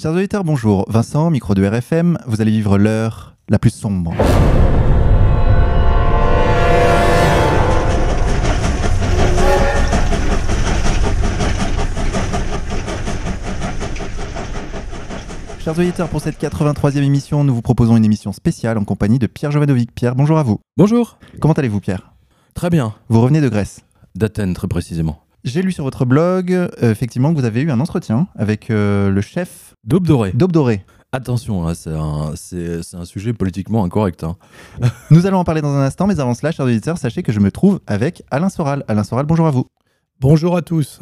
Chers auditeurs, bonjour. Vincent, micro de RFM, vous allez vivre l'heure la plus sombre. Chers auditeurs, pour cette 83e émission, nous vous proposons une émission spéciale en compagnie de Pierre Jovanovic. Pierre, bonjour à vous. Bonjour. Comment allez-vous, Pierre? Très bien. Vous revenez de Grèce? D'Athènes, très précisément. J'ai lu sur votre blog, euh, effectivement, que vous avez eu un entretien avec euh, le chef Daube dorée. d'Aube Dorée. Attention, hein, c'est un, c'est- c'est un sujet politiquement incorrect. hein. Nous allons en parler dans un instant, mais avant cela, chers auditeurs, sachez que je me trouve avec Alain Soral. Alain Soral, bonjour à vous. Bonjour à tous.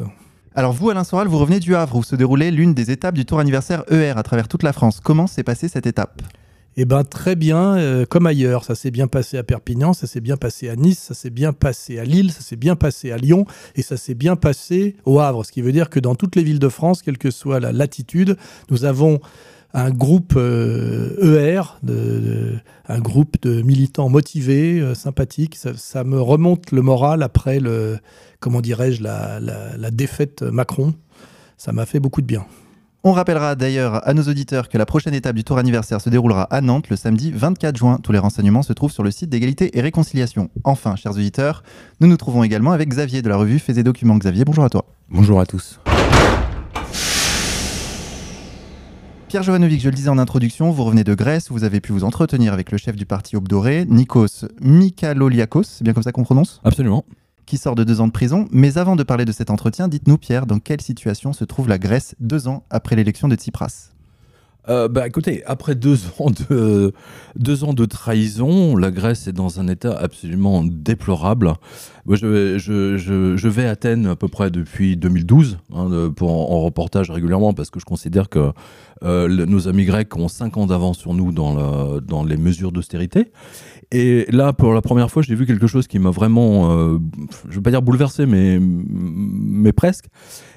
Alors vous, Alain Soral, vous revenez du Havre où se déroulait l'une des étapes du Tour anniversaire ER à travers toute la France. Comment s'est passée cette étape? Eh bien, très bien, euh, comme ailleurs. Ça s'est bien passé à Perpignan, ça s'est bien passé à Nice, ça s'est bien passé à Lille, ça s'est bien passé à Lyon et ça s'est bien passé au Havre. Ce qui veut dire que dans toutes les villes de France, quelle que soit la latitude, nous avons un groupe ER, un groupe de militants motivés, euh, sympathiques. Ça, me remonte le moral après le, comment dirais-je, la- la défaite Macron. Ça m'a fait beaucoup de bien. On rappellera d'ailleurs à nos auditeurs que la prochaine étape du Tour anniversaire se déroulera à Nantes le samedi 24 juin. Tous les renseignements se trouvent sur le site d'égalité et réconciliation. Enfin, chers auditeurs, nous nous trouvons également avec Xavier de la revue Faits et Documents. Xavier, bonjour à toi. Bonjour à tous. Pierre Jovanovic, je le disais en introduction, vous revenez de Grèce, où vous avez pu vous entretenir avec le chef du parti Aube Dorée, Nikos Mikaloliakos, c'est bien comme ça qu'on prononce? Absolument. Qui sort de deux ans de prison. Mais avant de parler de cet entretien, dites-nous, Pierre, dans quelle situation se trouve la Grèce deux ans après l'élection de Tsipras? Euh, bah, écoutez, après deux ans, de, deux ans de trahison, la Grèce est dans un état absolument déplorable. Je, je, je, je vais à Athènes à peu près depuis 2012 hein, pour, en, reportage régulièrement parce que je considère que euh, nos amis grecs ont cinq ans d'avance sur nous dans, la- dans les mesures d'austérité. Et là, pour la première fois, j'ai vu quelque chose qui m'a vraiment, euh, je ne vais pas dire bouleversé, mais, mais presque.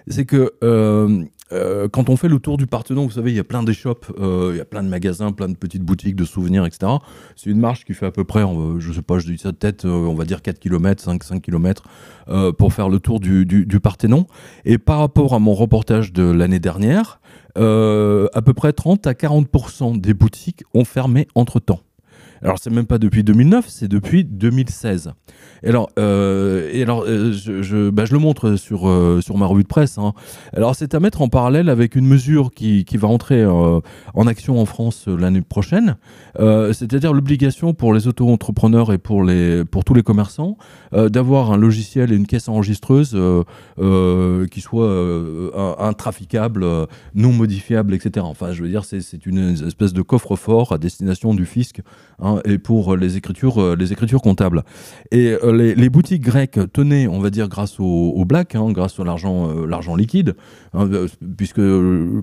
C'est que euh, euh, quand on fait le tour du Parthenon, vous savez, il y a plein d'échoppes, il y a plein de magasins, plein de petites boutiques de souvenirs, etc. C'est une marche qui fait à peu près, je sais pas, je dis ça de tête, on va dire 4 km, 5, 5 km pour faire le tour du, du, Parthénon. Et par rapport à mon reportage de l'année dernière, à peu près 30 à 40% des boutiques ont fermé entre-temps. Alors, c'est même pas depuis 2009, c'est depuis 2016. Et alors, euh, alors euh, je, je, bah, je le montre sur, euh, sur ma revue de presse. hein. Alors, c'est à mettre en parallèle avec une mesure qui, qui va entrer en action en France l'année prochaine, c'est-à-dire l'obligation pour les auto-entrepreneurs et pour, les, pour tous les commerçants d'avoir un logiciel et une caisse enregistreuse qui soit intraficable, non modifiable, etc. Enfin, je veux dire, c'est une espèce de coffre-fort à destination du fisc hein, et pour les écritures, euh, les écritures comptables. Et euh, les, boutiques grecques tenaient, on va dire, grâce au, au black, hein, grâce à l'argent euh, l'argent liquide, hein, euh, puisque euh,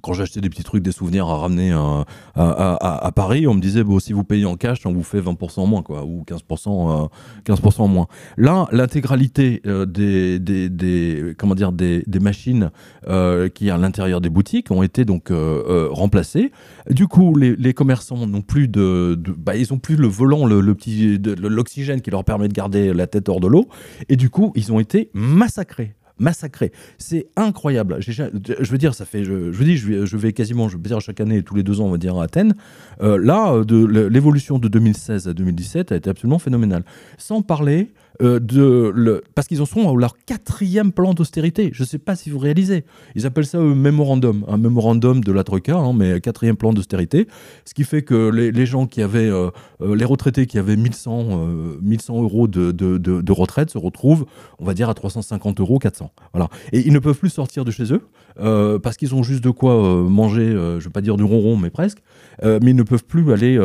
quand j'achetais des petits trucs, des souvenirs à ramener à, à- Paris, on me disait, si vous payez en cash, on vous fait 20% en moins, ou 15%, euh, 15% en moins. Là, l'intégralité euh, des, comment dire, des, machines euh, qui à l'intérieur des boutiques ont été donc euh, euh, remplacées. Du coup, les, commerçants n'ont plus de, bah, ils ont plus le volant, le, petit, l'oxygène qui leur permet de garder la tête hors de l'eau, et du coup, ils ont été massacrés. Massacrés. C'est incroyable. Je veux dire, ça fait. Je, je je vais, vais quasiment, je veux dire, chaque année, tous les deux ans, on va dire, à Athènes. Euh, là, euh, l'évolution de 2016 à 2017 a été absolument phénoménale. Sans parler euh, de. Parce qu'ils en sont à leur quatrième plan d'austérité. Je ne sais pas si vous réalisez. Ils appellent ça un mémorandum. Un mémorandum de la Troïka, hein, mais quatrième plan d'austérité. Ce qui fait que les, gens qui avaient. euh, euh, les retraités qui avaient 1100, euh, 1100 euros de, de, de, de retraite se retrouvent, on va dire, à 350 euros, 400. Voilà. Et ils ne peuvent plus sortir de chez eux euh, parce qu'ils ont juste de quoi euh, manger, euh, je ne vais pas dire du ronron, mais presque. Mais ils ne peuvent plus aller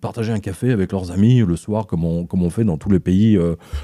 partager un café avec leurs amis le soir, comme on, fait dans tous les pays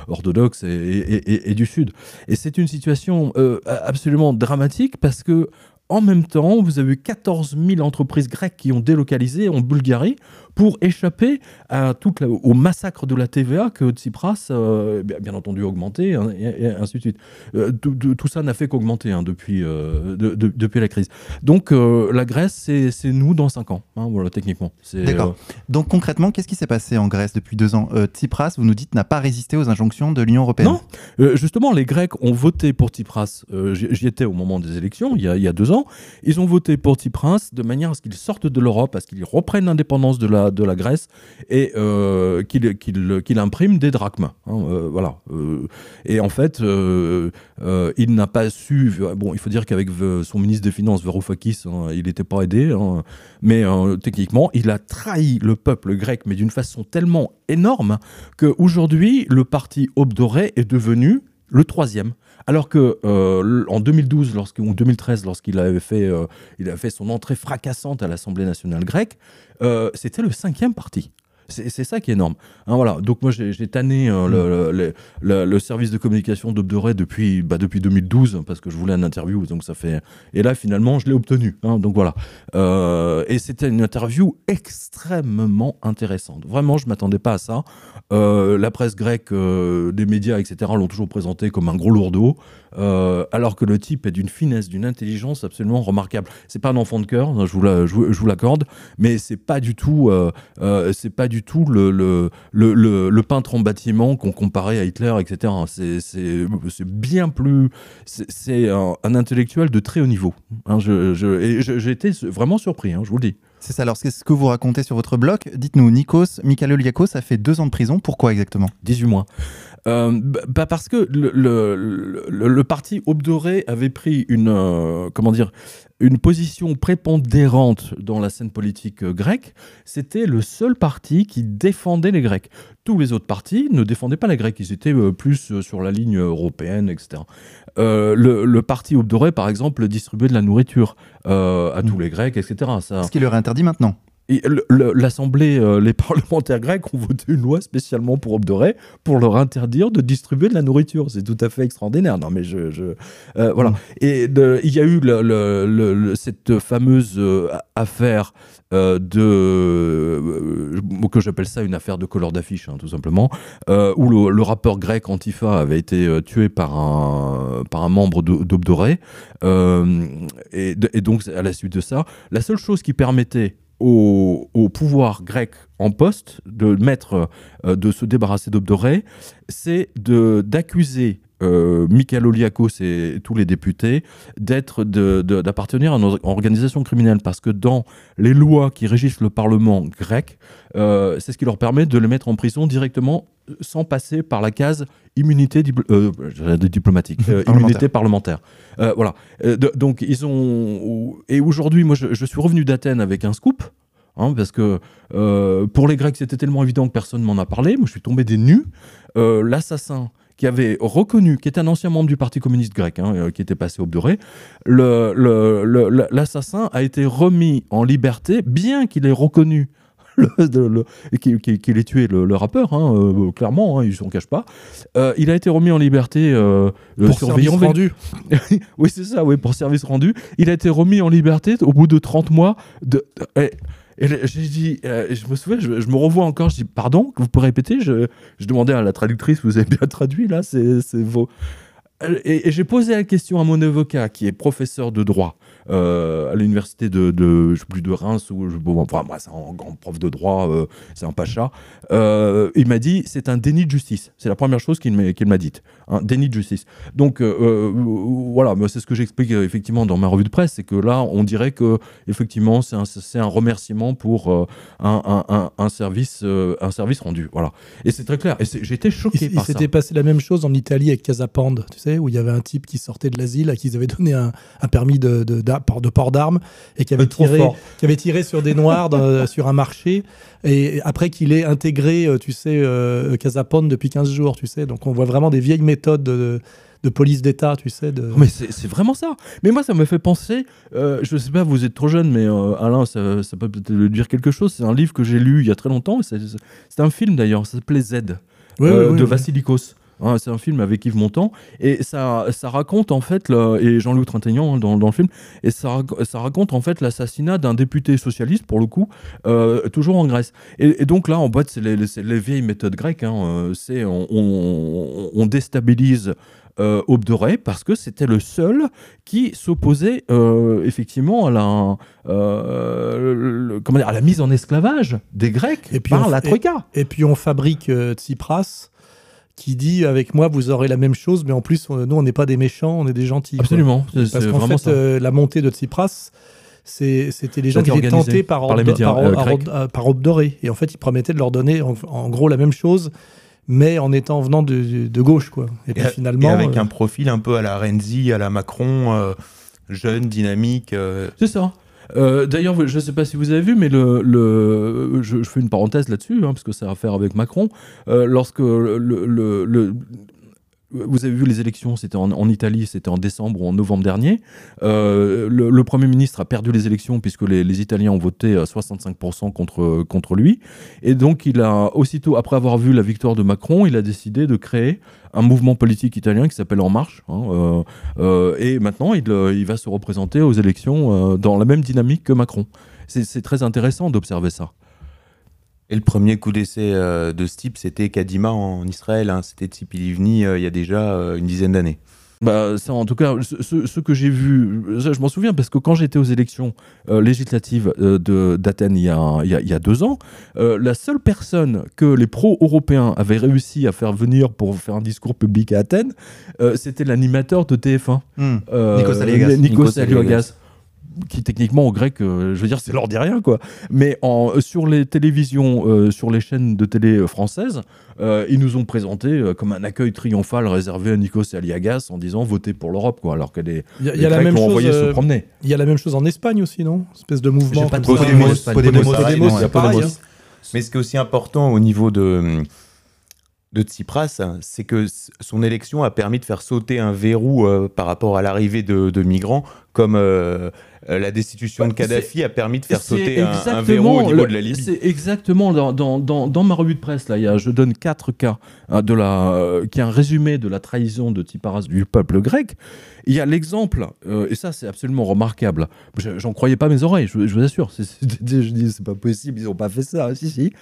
orthodoxes et, du Sud. Et c'est une situation absolument dramatique parce que en même temps, vous avez eu 14 000 entreprises grecques qui ont délocalisé en Bulgarie pour échapper à toute la- au massacre de la TVA que Tsipras, euh, bien, entendu, a augmenté, hein, et, et ainsi de suite. Euh, tout, ça n'a fait qu'augmenter hein, depuis, euh, de- de- depuis la crise. Donc euh, la Grèce, c'est nous dans 5 ans, hein, voilà, techniquement. D'accord. Donc concrètement, qu'est-ce qui s'est passé en Grèce depuis deux ans? Tsipras, vous nous dites, n'a pas résisté aux injonctions de l'Union européenne. Non. Justement, les Grecs ont voté pour Tsipras. J'y j'y étais au moment des élections, il y, a, il y a deux ans. Ils ont voté pour Tsipras de manière à ce qu'il sorte de l'Europe, à ce qu'il reprenne l'indépendance de la, de la Grèce et euh, qu'il imprime des drachmes. hein, euh, voilà. Euh, et en fait, il n'a pas su. Bon, il faut dire qu'avec son ministre des Finances, Varoufakis, hein, il n'était pas aidé. hein, mais techniquement, il a trahi le peuple grec, mais d'une façon tellement énorme qu'aujourd'hui, le parti Obdoré est devenu le troisième. Alors que euh, en 2012, lorsque, ou 2013, lorsqu'il avait fait, euh, il a fait son entrée fracassante à l'Assemblée nationale grecque, euh, c'était le cinquième parti. C'est ça qui est énorme. Hein, voilà. Donc moi j'ai tanné euh, le, le- le- le service de communication d'Obdoré depuis, bah, depuis 2012 parce que je voulais un interview. Donc ça fait et là finalement je l'ai obtenu. hein, donc voilà. Euh, et c'était une interview extrêmement intéressante. Vraiment je m'attendais pas à ça. Euh, la presse grecque, des médias, etc. l'ont toujours présenté comme un gros lourdeau. Alors que le type est d'une finesse, d'une intelligence absolument remarquable. C'est pas un enfant de cœur, je vous la- je je l'accorde, mais c'est pas du tout, c'est pas du tout le, le, le, le- le peintre en bâtiment qu'on comparait à Hitler, etc. C'est- bien plus, c'est- un, un intellectuel de très haut niveau. Hein, je- je- j'ai été vraiment surpris, hein, je vous le dis. C'est ça. Alors, c'est ce que vous racontez sur votre blog. Dites-nous, Nikos Mikaloliakos a fait deux ans de prison. Pourquoi exactement? 18 mois. Euh, bah, bah parce que le, le, le- le parti Obdoré avait pris une, euh, comment dire, une position prépondérante dans la scène politique euh, grecque. C'était le seul parti qui défendait les Grecs. Tous les autres partis ne défendaient pas les Grecs. Ils étaient euh, plus euh, sur la ligne européenne, etc. Euh, le, le parti Obdoré, par exemple, distribuait de la nourriture euh, à tous les Grecs, etc. Ça, Ce qui leur est interdit maintenant. Et le- le- l'Assemblée, euh, les parlementaires grecs ont voté une loi spécialement pour Obdoré pour leur interdire de distribuer de la nourriture. C'est tout à fait extraordinaire. Non, mais je, je- euh, voilà. Mm. Et de- il y a eu le- cette fameuse euh, affaire euh, de euh, que j'appelle ça une affaire de couleur d'affiche, hein, tout simplement, où le, rappeur grec Antifa avait été tué par un par un membre d'O- d'Obdoré. Et donc à la suite de ça, la seule chose qui permettait au, pouvoir grec en poste de mettre, euh, de se débarrasser d'Obdoré, c'est d'accuser euh, Michael Oliakos et tous les députés d'être d'appartenir à une or- organisation criminelle parce que dans les lois qui régissent le Parlement grec, euh, c'est ce qui leur permet de les mettre en prison directement sans passer par la case immunité dipl- euh, diplomatique, euh, Parlementaire. immunité parlementaire. Euh, voilà. De- donc ils ont et aujourd'hui, moi, je, je suis revenu d'Athènes avec un scoop. hein, parce que pour les Grecs, c'était tellement évident que personne m'en a parlé. Moi, je suis tombé des nues. Euh, L'assassin qui avait reconnu, qui est un ancien membre du Parti communiste grec, hein, euh, qui était passé au le- l'assassin a été remis en liberté, bien qu'il ait reconnu qu'il ait tué le, le rappeur, hein, euh, clairement, hein, il s'en cache pas. Euh, il a été remis en liberté euh, Pour service rendu. oui, c'est ça, oui, pour service rendu. Il a été remis en liberté au bout de 30 mois. De, de- et, et euh, je me souviens, je, me revois encore, je dis, pardon, vous pouvez répéter je, je demandais à la traductrice, vous avez bien traduit là, c'est vos. Et, et j'ai posé la question à mon avocat, qui est professeur de droit euh, à l'université de, de, je sais plus de Reims, ou je- bon, enfin, moi, c'est un grand prof de droit, euh, c'est un pacha. Euh, il m'a dit, c'est un déni de justice. C'est la première chose qu'il m'a dite, un déni de justice. Donc voilà, c'est ce que j'explique effectivement dans ma revue de presse, c'est que là, on dirait que effectivement, c'est un, remerciement pour un, un- un- un service, un service rendu. Voilà. Et c'est très clair. Et j'étais choqué Il, il par ça. s'était passé la même chose en Italie avec Casapande, tu sais, où il y avait un type qui sortait de l'asile, à qui ils avaient donné un, un permis de, de, d'a- de port d'armes et qui avait, Euh, tiré, qui avait tiré sur des noirs dans- sur un marché. Et après qu'il ait intégré, euh, tu sais, euh, Casapande depuis 15 jours, tu sais. Donc on voit vraiment des vieilles méthodes de, de police d'État, tu sais. De... Mais c'est vraiment ça. Mais moi, ça me fait penser. euh, je sais pas, vous êtes trop jeune, mais euh, Alain, ça, ça peut peut-être dire quelque chose. C'est un livre que j'ai lu il y a très longtemps. C'est un film d'ailleurs. Ça s'appelait Z euh, de. Vassilikos. Hein, c'est un film avec Yves Montand et ça, ça raconte en fait le- et Jean-Louis Trintignant hein, dans, dans le film et ça, rac- ça raconte en fait l'assassinat d'un député socialiste pour le coup euh, toujours en Grèce. Et, et donc là en boîte c'est les, vieilles méthodes grecques. hein, euh, c'est on, on- on déstabilise euh, Aube de Ré parce que c'était le seul qui s'opposait euh, effectivement à la, euh, le- comment dire, à la mise en esclavage des Grecs Et puis par on- la et- Troïka. Et puis on fabrique Tsipras qui dit avec moi vous aurez la même chose, mais en plus on- nous on n'est pas des méchants, on est des gentils. Absolument, Parce qu'en fait euh, la montée de Tsipras, c'était les gens qui étaient tentés par, par médias, par, euh, par- euh. Et en fait ils promettaient de leur donner en, en gros la même chose, mais en étant venant de, de gauche quoi. Et puis Et, finalement et avec euh, un profil un peu à la Renzi, à la Macron, euh, jeune, dynamique. euh, C'est ça. Euh, D'ailleurs, je ne sais pas si vous avez vu, mais le, le- je, fais une parenthèse là-dessus, hein, parce que ça a à faire avec Macron. Euh, lorsque le- vous avez vu les élections, c'était en, Italie, c'était en décembre ou en novembre dernier. Euh, le, Premier ministre a perdu les élections puisque les, Italiens ont voté à 65% contre, contre lui. Et donc, il a aussitôt, après avoir vu la victoire de Macron, il a décidé de créer un mouvement politique italien qui s'appelle En Marche. hein, euh, euh, et maintenant, il, va se représenter aux élections dans la même dynamique que Macron. C'est très intéressant d'observer ça. Et le premier coup d'essai euh, de ce type, c'était Kadima en Israël. hein. C'était Tzipi Livni euh, il y a déjà euh, une dizaine d'années. Bah, ça, en tout cas, ce, que j'ai vu, ça, je m'en souviens parce que quand j'étais aux élections euh, législatives euh, de- d'Athènes il, y a- il y a- il y a deux ans, euh, la seule personne que les pro-européens avaient réussi à faire venir pour faire un discours public à Athènes, euh, c'était l'animateur de TF1. Hmm. Euh, Nikos Aliagas. Nikos Nikos Aliagas. Qui techniquement au grec, euh, je veux dire, c'est dit rien quoi. Mais en, sur les télévisions, euh, sur les chaînes de télé euh, françaises, euh, ils nous ont présenté euh, comme un accueil triomphal réservé à Nikos Aliagas en disant votez pour l'Europe quoi, alors que les, il y a, il les y a la Grecs même l'ont chose. envoyé se euh, promener. Il y a la même chose en Espagne aussi, non? Espèce de mouvement. Pas ça. Podemos, ouais. hein. Mais ce qui est aussi important au niveau de, de Tsipras, c'est que son élection a permis de faire sauter un verrou euh, par rapport à l'arrivée de, de migrants, comme euh, euh, la destitution de Bah, Kadhafi a permis de faire sauter un, un verrou au niveau le- de la Libye. C'est exactement dans, dans, dans, dans ma revue de presse, là, il y a, je donne quatre cas hein, de la, euh, qui est un résumé de la trahison de Tiparas du peuple grec. Il y a l'exemple, euh, et ça c'est absolument remarquable. Je- J'en croyais pas mes oreilles, je, je vous assure. Je dis c'est pas possible, ils ont pas fait ça. Si si.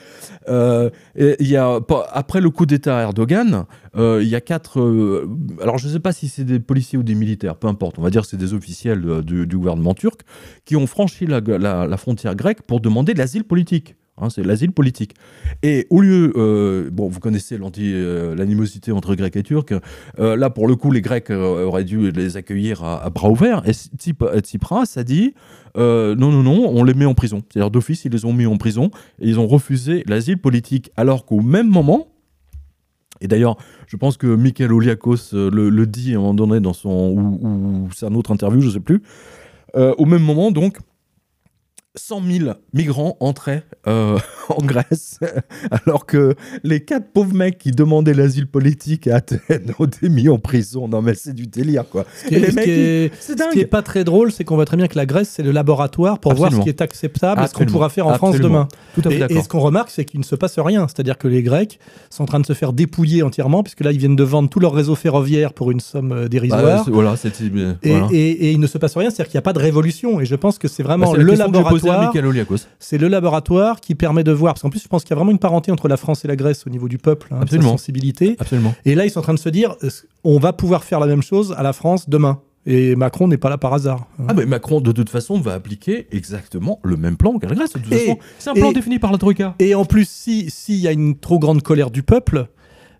Euh, et il y a après le coup d'État à Erdogan, il y a quatre. euh, alors je sais pas si c'est des policiers ou des militaires, peu importe. On va dire que c'est des officiels euh, du, gouvernement turc qui ont franchi la, frontière grecque pour demander l'asile politique. Hein, c'est l'asile politique. Et au lieu, euh, bon, vous connaissez euh, l'animosité entre Grecs et Turcs. euh, là, pour le coup, les Grecs euh, auraient dû les accueillir à, à bras ouverts. Et Tsip- euh, Tsipras a dit euh, non, non, non, on les met en prison. C'est-à-dire d'office, ils les ont mis en prison et ils ont refusé l'asile politique. Alors qu'au même moment, et d'ailleurs, je pense que Michael Oliakos euh, le, dit à un moment donné dans son. ou, c'est autre interview, je sais plus. Euh, au même moment, donc, 100 000 migrants entraient euh, en Grèce, alors que les quatre pauvres mecs qui demandaient l'asile politique à Athènes ont été mis en prison. Non, mais c'est du délire, quoi. Ce qui est- ce mecs, qui est- C'est Ce qui est dingue. pas très drôle, c'est qu'on voit très bien que la Grèce, c'est le laboratoire pour voir ce qui est acceptable et ce qu'on pourra faire en France demain. Tout à fait Et, ce qu'on remarque, c'est qu'il ne se passe rien. C'est-à-dire que les Grecs sont en train de se faire dépouiller entièrement, puisque là, ils viennent de vendre tout leur réseau ferroviaire pour une somme euh, Bah, dérisoire. c'est- voilà, et, et- et il ne se passe rien, c'est-à-dire qu'il n'y a pas de révolution. Et je pense que c'est Bah, vraiment c'est la le question laboratoire. C'est le laboratoire qui permet de voir. Parce qu'en plus, je pense qu'il y a vraiment une parenté entre la France et la Grèce au niveau du peuple, hein, de sa sensibilité. Absolument. Et là, ils sont en train de se dire, euh, on va pouvoir faire la même chose à la France demain. Et Macron n'est pas là par hasard. hein. Ah mais Macron de toute façon va appliquer exactement le même plan qu'à la Grèce. C'est un plan et- défini par la Troïka. Et en plus, si- s'il y a une trop grande colère du peuple,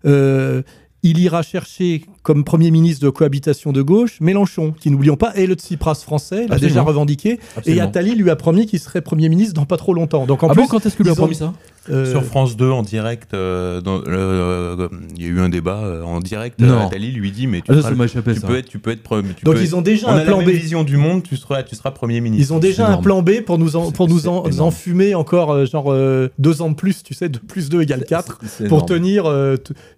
euh, il ira chercher comme Premier ministre de cohabitation de gauche Mélenchon, qui n'oublions pas est le Tsipras français, l'a Absolument. déjà revendié. Et. Attali lui a promis qu'il serait Premier ministre dans pas trop longtemps. Donc en ah plus, bon, quand est-ce que lui a promis ça euh, Sur France 2 en direct, euh, dans- euh, il y a eu un débat euh, en direct. Non. Attali lui dit mais tu, Ah, seras tu peux être, tu peux être, pre- tu donc peux ils ont déjà on un a plan la B. vision du monde, tu seras, tu seras premier ministre. Ils ont déjà un plan B pour nous, en- pour nous en- enfumer encore genre euh, deux ans de plus, tu sais, de plus 2 égale 4, C'est- c'est pour énorme. tenir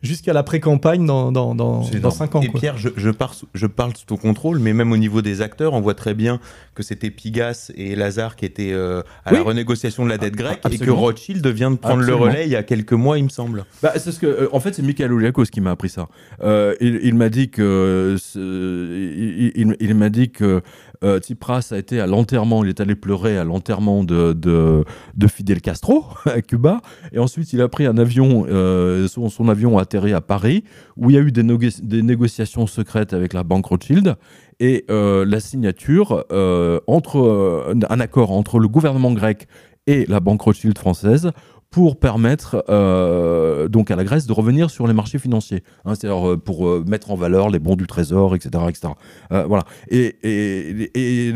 jusqu'à la pré-campagne dans, dans, dans, C'est dans 5 ans. Et quoi. Pierre, je, je, pars sous- je parle sous ton contrôle, mais même au niveau des acteurs, on voit très bien que c'était Pigas et Lazare qui étaient euh, à Oui. la renégociation de la dette grecque et que. Rothschild vient de prendre Absolument. le relais il y a quelques mois, il me semble. Bah, c'est ce que, euh, en fait, c'est Michael Oliakos qui m'a appris ça. Euh, il il m'a dit que, ce- il, il- il m'a dit que euh, Tsipras a été à l'enterrement, il est allé pleurer à l'enterrement de, de, de Fidel Castro à Cuba, et ensuite il a pris un avion, euh, son, avion a atterri à Paris, où il y a eu des, négo- des négociations secrètes avec la banque Rothschild. Et euh, la signature euh, entre un accord entre le gouvernement grec et la banque Rothschild française pour permettre euh, donc à la Grèce de revenir sur les marchés financiers, hein, c'est-à-dire euh, pour euh, mettre en valeur les bons du Trésor, etc., etc. Voilà. Et, et, et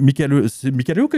Michael, c'est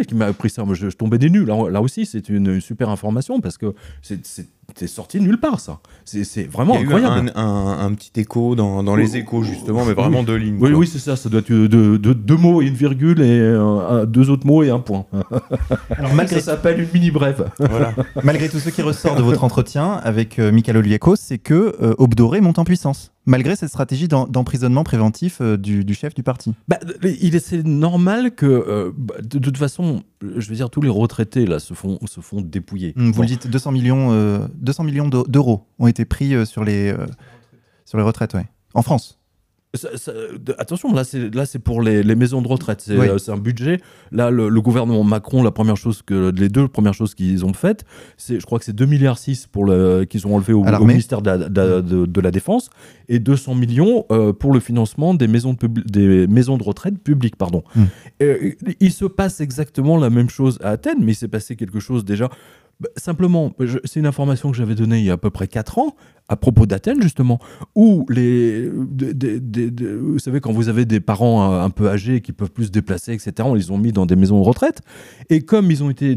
qui m'a appris ça. Moi, je, tombais des nuls. Là, là aussi, c'est une, une super information parce que c'est- c'est sorti de nulle part, ça. C'est vraiment il y a eu incroyable. un, un- un petit écho dans, dans les échos, justement, mais vraiment deux lignes. Oui, quoi. oui, c'est ça. Ça doit être de- deux mots et une virgule et euh, deux autres mots et un point. Alors, malgré, Ça s'appelle une mini brève. Voilà. malgré tout ce qui ressort de votre entretien avec euh, Michael Oliakos, c'est que euh, Obdoré monte en puissance, malgré cette stratégie d'emprisonnement préventif euh, du, du chef du parti. Bah, il est c'est normal que, euh, bah, de, de toute façon, je veux dire, tous les retraités là se font se font dépouiller. Hum, Vous Bon. le dites, 200 millions, euh, 200 millions d'eu- d'euros ont été pris sur, les, sur les retraites, ouais. En France. Ça- ça- de- attention, là c'est là c'est pour les, les maisons de retraite. C'est Oui. euh, un budget. Là, le, le gouvernement Macron, la première chose que les deux premières choses qu'ils ont faites, c'est je crois que c'est 2 milliards 6 pour le qu'ils ont enlevé au, ministère de, la- de- de- de la défense et 200 millions euh, pour le financement des maisons de des maisons de retraite publiques, pardon. Mm. Euh, il se passe exactement la même chose à Athènes, mais il s'est passé quelque chose déjà. Bah, simplement, c'est une information que j'avais donnée il y a à peu près 4 ans, à propos d'Athènes justement, où les, vous savez, quand vous avez des parents un peu âgés qui peuvent plus se déplacer, etc., on les ont mis dans des maisons de retraite, et comme ils ont été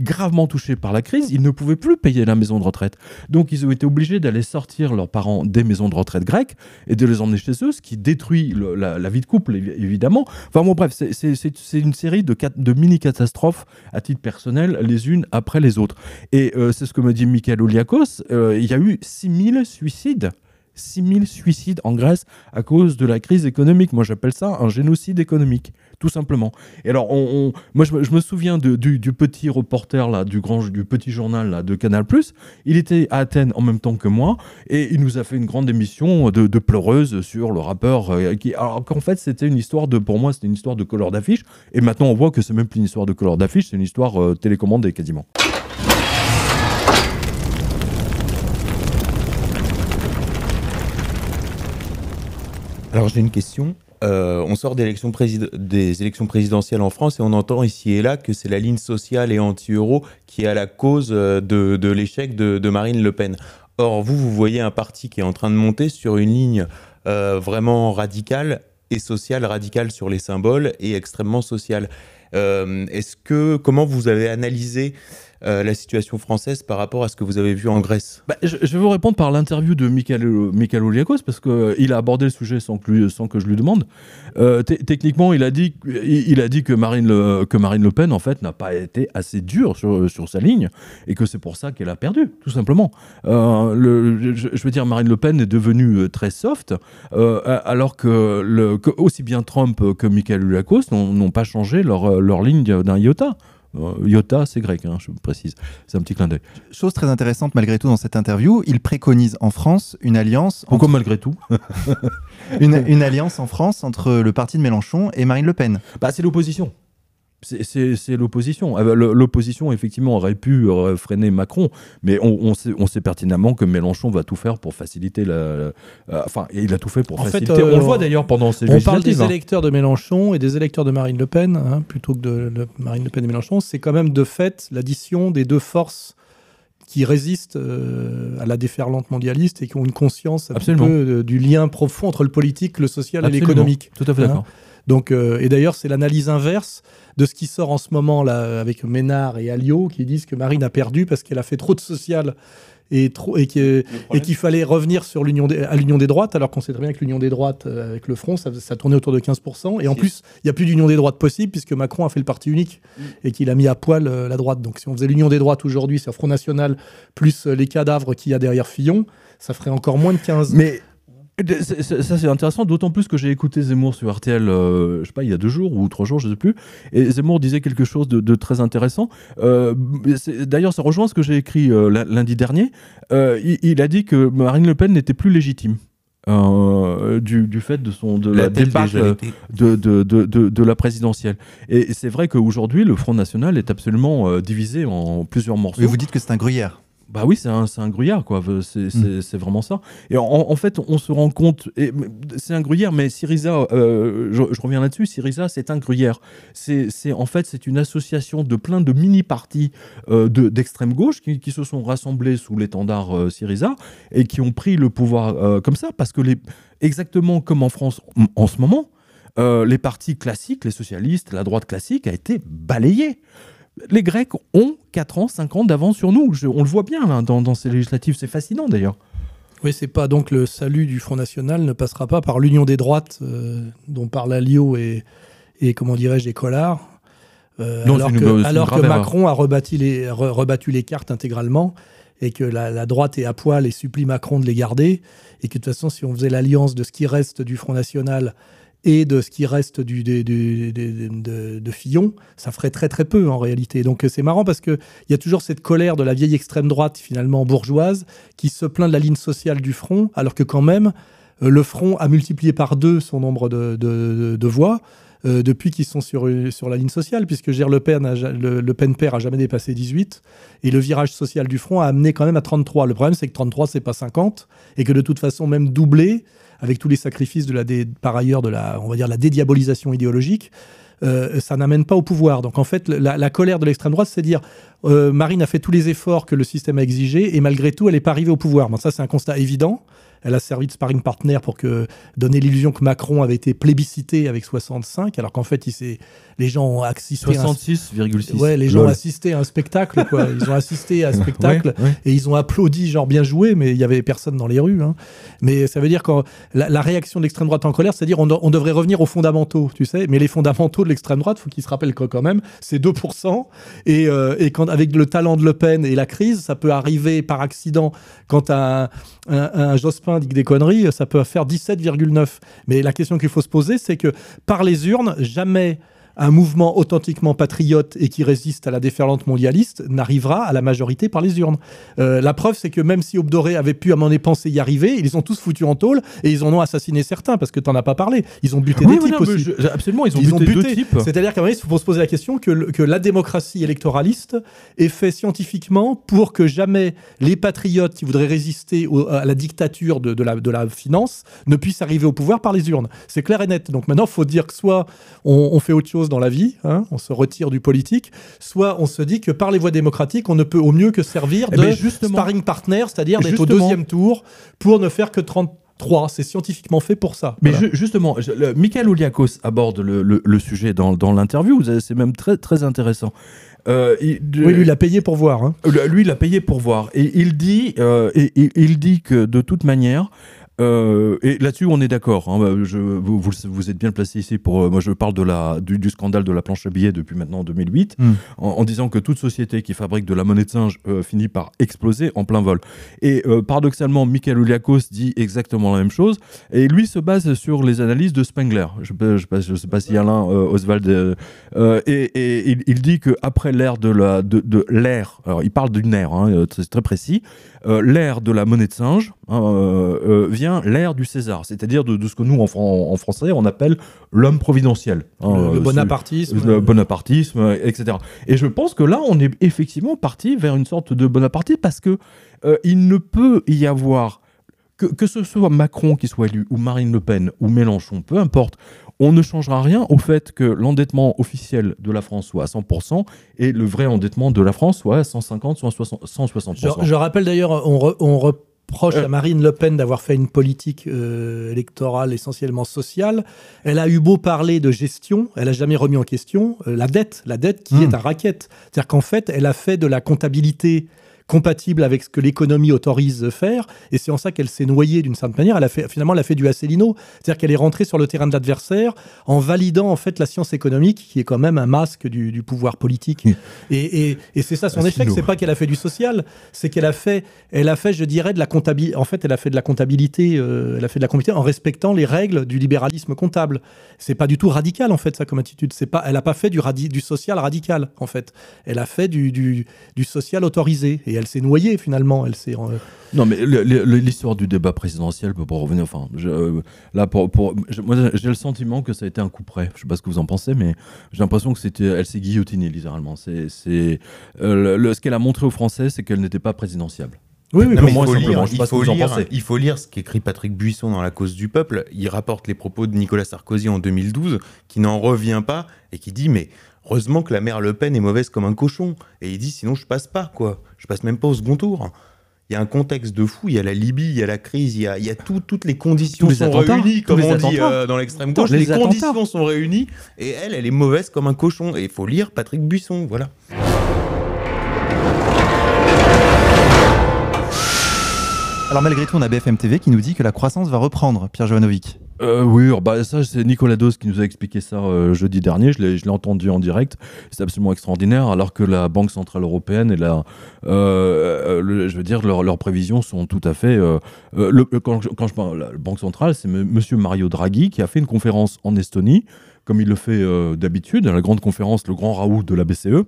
gravement touchés par la crise, ils ne pouvaient plus payer la maison de retraite. Donc ils ont été obligés d'aller sortir leurs parents des maisons de retraite grecques et de les emmener chez eux, ce qui détruit la, vie de couple, évi- évidemment. Enfin bon, bref, c'est- une série de, cat- de mini-catastrophes à titre personnel, les unes après les autres. Et euh, c'est ce que me dit Michael Oliakos, euh, il y a eu 6000 suicides. 6000 suicides en Grèce à cause de la crise économique. Moi, j'appelle ça un génocide économique, tout simplement. Et alors, moi, je, me- souviens du, petit reporter, là, du, grand, du petit journal là, de Canal+. Il était à Athènes en même temps que moi, et il nous a fait une grande émission de, de pleureuse sur le rappeur. euh, alors qu'en fait, c'était une histoire de, pour moi, c'était une histoire de couleur d'affiche. Et maintenant, on voit que c'est même plus une histoire de couleur d'affiche, c'est une histoire euh, télécommandée quasiment. Alors j'ai une question. Euh, on sort des élections présidentielles en France et on entend ici et là que c'est la ligne sociale et anti-euro qui est à la cause euh, de, l'échec de, Marine Le Pen. Or, vous, vous voyez un parti qui est en train de monter sur une ligne euh, vraiment radicale et sociale, radicale sur les symboles et extrêmement sociale. Est-ce que comment vous avez analysé euh, la situation française par rapport à ce que vous avez vu en Grèce? Bah, je, vais vous répondre par l'interview de Michael, parce qu'il a abordé le sujet sans que, je lui demande. Euh, te- techniquement, il a, dit, que Marine, le, que Marine Le Pen, en fait, n'a pas été assez dure sur, sa ligne et que c'est pour ça qu'elle a perdu, tout simplement. Euh, je, veux dire, Marine Le Pen est devenue euh, très soft, euh, alors que, aussi bien Trump que Michael Oliakos n'ont pas changé leur ligne d'un iota. Euh, iota, c'est grec, hein, je précise. C'est un petit clin d'œil. Chose très intéressante malgré tout dans cette interview, il préconise en France une alliance, entre- Pourquoi malgré tout une, une alliance en France entre le parti de Mélenchon et Marine Le Pen. Bah, c'est l'opposition. C'est- l'opposition. Ah bah, L'opposition, effectivement, aurait pu euh, freiner Macron, mais on, on sait, on sait pertinemment que Mélenchon va tout faire pour faciliter la. la- euh, enfin, il a tout fait pour En fait, faciliter. euh, on le voit d'ailleurs pendant ces On parle des hein. électeurs de Mélenchon et des électeurs de Marine Le Pen, hein, plutôt que de, de Marine Le Pen et Mélenchon. C'est quand même de fait l'addition des deux forces qui résistent euh, à la déferlante mondialiste et qui ont une conscience un peu du lien profond entre le politique, le social et l'économique. Tout à fait Hein. d'accord. Donc, euh, et d'ailleurs, c'est l'analyse inverse de ce qui sort en ce moment là avec Ménard et Alliot qui disent que Marine a perdu parce qu'elle a fait trop de social et trop et que- et qu'il fallait revenir sur l'union des- à l'union des droites alors qu'on sait très bien que l'union des droites euh, avec le Front ça, ça tournait autour de 15% et en plus il n'y a plus d'union des droites possible puisque Macron a fait le parti unique et qu'il a mis à poil euh, la droite. Donc si on faisait l'union des droites aujourd'hui c'est Front National plus les cadavres qu'il y a derrière Fillon ça ferait encore moins de 15 Mais Ça, c'est intéressant, d'autant plus que j'ai écouté Zemmour sur RTL, euh, je sais pas, il y a deux jours ou trois jours, je sais plus. Et Zemmour disait quelque chose de, très intéressant. Euh, d'ailleurs, ça rejoint ce que j'ai écrit euh, lundi dernier. Il, a dit que Marine Le Pen n'était plus légitime. du, fait de son de la, départ de, de, de, la présidentielle. Et c'est vrai qu'aujourd'hui, le Front National est absolument divisé en plusieurs morceaux. Et vous dites que c'est un gruyère bah oui, c'est un, un, gruyère, quoi. C'est mm. vraiment ça. Et en, fait, on se rend compte, c'est un gruyère, mais Syriza, euh, je, reviens là-dessus, Syriza, c'est un gruyère. C'est en fait, c'est une association de plein de mini-partis euh, d'extrême gauche qui, qui, se sont rassemblés sous l'étendard euh, Syriza et qui ont pris le pouvoir comme ça, parce que les, exactement comme en France en ce moment, les partis classiques, les socialistes, la droite classique a été balayée les Grecs ont 4 ans, 5 ans d'avance sur nous. on le voit bien dans, ces législatives. C'est fascinant d'ailleurs. Oui, c'est pas donc le salut du Front National ne passera pas par l'union des droites euh, dont parlent Alliot et, et comment dirais-je, et Collard. Euh, alors que, Macron a rebattu les, rebattu les cartes intégralement et que la, la, droite est à poil et supplie Macron de les garder et que de toute façon, si on faisait l'alliance de ce qui reste du Front National et de ce qui reste du, de, Fillon, ça ferait très très peu en réalité. Donc c'est marrant parce qu'il y a toujours cette colère de la vieille extrême droite finalement bourgeoise qui se plaint de la ligne sociale du front, alors que quand même euh, le front a multiplié par deux son nombre de, voix. Euh, depuis qu'ils sont sur, sur la ligne sociale, puisque Le Pen, le, le, Pen père a jamais dépassé 18, et le virage social du front a amené quand même à 33. Le problème, c'est que 33, c'est pas 50, et que de toute façon, même doublé, avec tous les sacrifices de la par ailleurs de la, on va dire, la dédiabolisation idéologique, euh, ça n'amène pas au pouvoir. Donc en fait, la, colère de l'extrême droite, c'est dire euh, Marine a fait tous les efforts que le système a exigés et malgré tout, elle n'est pas arrivée au pouvoir. Bon, ça, c'est un constat évident. Elle a servi de sparring partner pour que, donner l'illusion que Macron avait été plébiscité avec 65, alors qu'en fait, il les gens ont assisté 66,6. Ouais, les gens ont assisté à un spectacle, quoi. Ils ont assisté à un spectacle et ils ont applaudi, genre bien joué, mais il y avait personne dans les rues. Hein. Mais ça veut dire que la, réaction de l'extrême droite en colère, c'est-à-dire on, on, devrait revenir aux fondamentaux, tu sais. Mais les fondamentaux de l'extrême droite, faut qu'ils se rappellent que quand même, c'est 2%. Et, euh, et quand avec le talent de Le Pen et la crise, ça peut arriver par accident quand un, un, un Jospin dit des conneries, ça peut faire 17,9. Mais la question qu'il faut se poser, c'est que par les urnes, jamais un mouvement authentiquement patriote et qui résiste à la déferlante mondialiste n'arrivera à la majorité par les urnes. Euh, la preuve, c'est que même si Obdoré avait pu, à mon penser y arriver, ils ont tous foutu en tôle et ils en ont assassiné certains parce que tu n'en as pas parlé. Ils ont buté des types aussi. absolument, ils ont buté, deux types. C'est-à-dire qu'à un moment, il faut se poser la question que, que la démocratie électoraliste est faite scientifiquement pour que jamais les patriotes qui voudraient résister à la dictature de, de, la, de la finance ne puissent arriver au pouvoir par les urnes. C'est clair et net. Donc maintenant, il faut dire que soit on, on fait autre chose dans la vie, hein, on se retire du politique, soit on se dit que par les voies démocratiques, on ne peut au mieux que servir eh de ben, sparring partner, c'est-à-dire d'être au deuxième tour pour ne faire que 33. C'est scientifiquement fait pour ça. Mais justement, Michael Ouliakos aborde le, sujet dans, l'interview. C'est même très, très intéressant. Euh, oui, lui, il a payé pour voir. Hein. Lui, il a payé pour voir. Et il dit, euh, et, il dit que de toute manière, euh, et là-dessus, on est d'accord. Hein. Bah, vous, vous, êtes bien placé ici pour. Euh, moi, je parle de la, du, scandale de la planche à billets depuis maintenant 2008, hmm. en, disant que toute société qui fabrique de la monnaie de singe euh, finit par exploser en plein vol. Et paradoxalement, Michael Ouliakos dit exactement la même chose. Et lui se base sur les analyses de Spengler. Je ne sais pas si Alain Oswald. et, il, dit qu'après l'ère de la. De, de l'ère. Alors, il parle d'une ère, hein, c'est très précis. L'ère de la monnaie de singe hein, vient l'ère du César, c'est-à-dire de, ce que nous, en, français, on appelle l'homme providentiel. Hein, le, bonapartisme. Le bonapartisme, etc. Et je pense que là, on est effectivement parti vers une sorte de bonapartisme parce que euh, il ne peut y avoir que, que, ce soit Macron qui soit élu, ou Marine Le Pen, ou Mélenchon, peu importe, on ne changera rien au fait que l'endettement officiel de la France soit à 100% et le vrai endettement de la France soit à 150, soit 160%. Je, rappelle d'ailleurs, on, on, proche à euh. Marine Le Pen d'avoir fait une politique euh, électorale essentiellement sociale. Elle a eu beau parler de gestion, elle a jamais remis en question euh, la dette, la dette qui hmm. est un racket. C'est-à-dire qu'en fait, elle a fait de la comptabilité compatible avec ce que l'économie autorise de faire. Et c'est en ça qu'elle s'est noyée d'une certaine manière. Elle a fait, finalement, elle a fait du Asselineau. C'est-à-dire qu'elle est rentrée sur le terrain de l'adversaire en validant en fait la science économique, qui est quand même un masque du, pouvoir politique. Et, et, c'est ça son échec. C'est pas qu'elle a fait du social, c'est qu'elle a fait, elle a fait, je dirais, de la comptabilité. En fait, elle a fait de la comptabilité, euh, elle a fait de la comptabilité en respectant les règles du libéralisme comptable. C'est pas du tout radical en fait ça comme attitude. C'est pas, elle a pas fait du, du social radical en fait. Elle a fait du, du, du social autorisé et elle s'est noyée finalement. Elle s'est euh, non, mais l'histoire du débat présidentiel, pour revenir, enfin, je, là, pour, pour moi, j'ai le sentiment que ça a été un coup près. Je sais pas ce que vous en pensez, mais j'ai l'impression que c'était, elle s'est guillotinée littéralement. C'est, c'est, euh, ce qu'elle a montré aux Français, c'est qu'elle n'était pas présidentiable. Oui, moi, il, faut lire, il, faut lire, il faut lire ce qu'écrit Patrick Buisson dans La cause du peuple. Il rapporte les propos de Nicolas Sarkozy en 2012, qui n'en revient pas et qui dit Mais heureusement que la mère Le Pen est mauvaise comme un cochon. Et il dit Sinon, je passe pas, quoi. Je passe même pas au second tour il y a un contexte de fou. Il y a la Libye, il y a la crise, il y a, il y a toutes les conditions sont réunies, comme on dit euh, dans l'extrême gauche. Les, conditions sont réunies et elle, elle est mauvaise comme un cochon. Et il faut lire Patrick Buisson, voilà. Alors malgré tout, on a BFM TV qui nous dit que la croissance va reprendre, Pierre Jovanovic. Euh, oui, bah ça c'est Nicolas Dos qui nous a expliqué ça euh, jeudi dernier. Je l'ai entendu en direct. C'est absolument extraordinaire. Alors que la Banque centrale européenne et la, euh, je veux dire, leurs prévisions sont tout à fait. Le, quand, je parle la Banque centrale, c'est Monsieur Mario Draghi qui a fait une conférence en Estonie, comme il le fait d'habitude, la grande conférence, le grand Raoult de la BCE.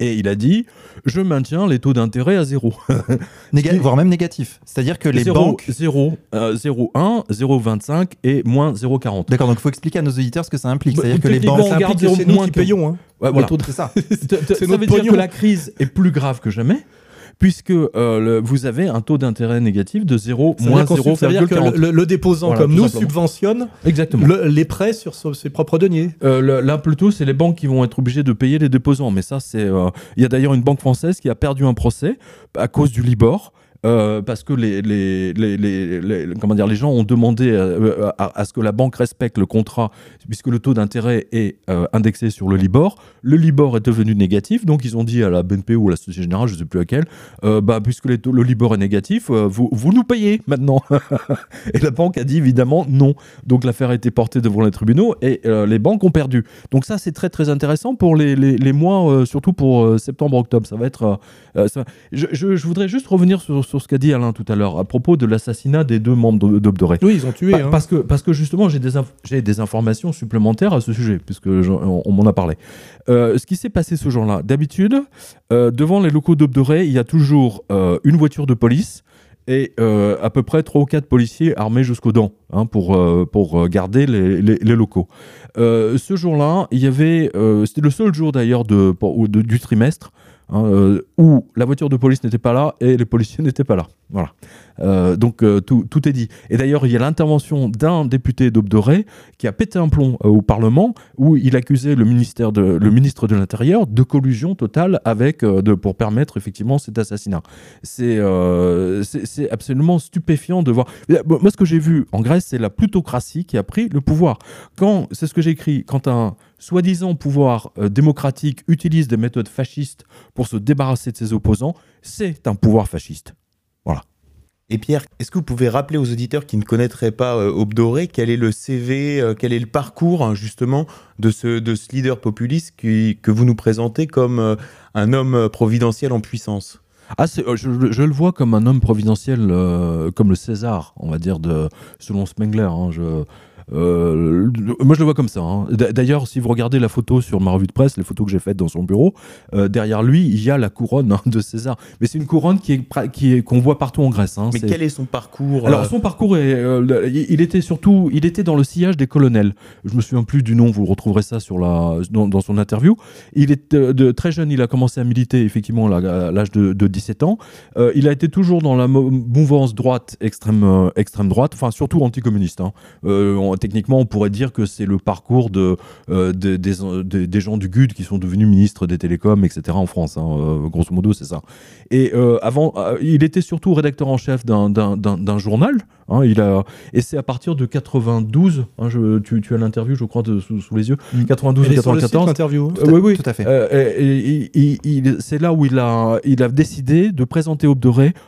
Et il a dit Je maintiens les taux d'intérêt à zéro. voire même négatif. C'est-à-dire que les banques. 0, 0,1, 0,25 et moins 0,40. D'accord, donc il faut expliquer à nos auditeurs ce que ça implique. C'est-à-dire que les banques. Ça implique que c'est nous qui payons. Hein. Ouais, voilà. C'est ça. ça veut dire que la crise est plus grave que jamais puisque euh, vous avez un taux d'intérêt négatif de 0, moins 0,40. Le, le, déposant comme nous subventionne Exactement. les prêts sur ses propres deniers. Euh, là, plutôt, c'est les banques qui vont être obligées de payer les déposants. Mais ça, c'est. Euh, il y a d'ailleurs une banque française qui a perdu un procès à cause du Libor. Euh, parce que les, les, les, comment dire, les gens ont demandé euh, à, ce que la banque respecte le contrat, puisque le taux d'intérêt est euh, indexé sur le Libor. Le Libor est devenu négatif, donc ils ont dit à la BNP ou à la Société Générale, je ne sais plus laquelle, bah, puisque le Libor est négatif, vous, vous nous payez maintenant. et la banque a dit évidemment non. Donc l'affaire a été portée devant les tribunaux et les banques ont perdu. Donc ça, c'est très très intéressant pour les, les mois, surtout pour septembre-octobre. Ça va être. Je, je, je, voudrais juste revenir sur sur ce qu'a dit Alain tout à l'heure à propos de l'assassinat des deux membres d'Obdoré. Oui, ils ont tué. Hein. Parce, que, parce que justement, j'ai des, des informations supplémentaires à ce sujet, puisque on, m'en a parlé. Euh, ce qui s'est passé ce jour-là, d'habitude, euh, devant les locaux d'Obdoré, il y a toujours euh, une voiture de police et à peu près trois ou quatre policiers armés jusqu'aux dents hein, pour, pour garder les, les, locaux. ce jour-là, il y avait, c'était le seul jour d'ailleurs de, de, du trimestre Hein, euh, où la voiture de police n'était pas là et les policiers n'étaient pas là. Voilà. Euh, donc euh, tout, est dit. Et d'ailleurs, il y a l'intervention d'un député d'Aube-Doré qui a pété un plomb au Parlement où il accusait le, ministère de, le ministre de l'Intérieur de collusion totale avec, pour permettre effectivement cet assassinat. C'est c'est absolument stupéfiant de voir. Moi, ce que j'ai vu en Grèce, c'est la plutocratie qui a pris le pouvoir. Quand, c'est ce que j'ai écrit, quand un soi-disant pouvoir euh, démocratique utilise des méthodes fascistes pour se débarrasser de ses opposants, c'est un pouvoir fasciste. Voilà. Et Pierre, est-ce que vous pouvez rappeler aux auditeurs qui ne connaîtraient pas euh, Obdoré quel est le CV, euh, quel est le parcours hein, justement de ce, de ce leader populiste que vous nous présentez comme un homme providentiel en puissance? Ah, je, le vois comme un homme providentiel, comme le César, on va dire, de, selon Spengler. Hein, je, euh, moi, je le vois comme ça. Hein. D'ailleurs, si vous regardez la photo sur ma revue de presse, les photos que j'ai faites dans son bureau, euh, derrière lui, il y a la couronne hein, de César. Mais c'est une couronne qui est qui est qu'on voit partout en Grèce. Hein. Mais quel est son parcours Alors, euh son parcours, est, il était surtout, il était dans le sillage des colonels. Je me souviens plus du nom. Vous retrouverez ça sur la dans, son interview. Il est de, très jeune. Il a commencé à militer effectivement à l'âge de, 17 ans. il a été toujours dans la mouvance droite, extrême extrême droite, enfin surtout anticommuniste. Hein techniquement, on pourrait dire que c'est le parcours de, euh, des, gens du GUD qui sont devenus ministres des télécoms, etc. en France. Hein, euh, grosso modo, c'est ça. Et euh, avant, il était surtout rédacteur en chef d'un journal Hein, il a, et c'est à partir de 92, hein, je, tu, tu, as l'interview, je crois, de, sous, les yeux, 92 ou 94. L'interview. Euh, oui, oui, tout à fait. Euh, c'est là où il a, il a décidé de présenter Aube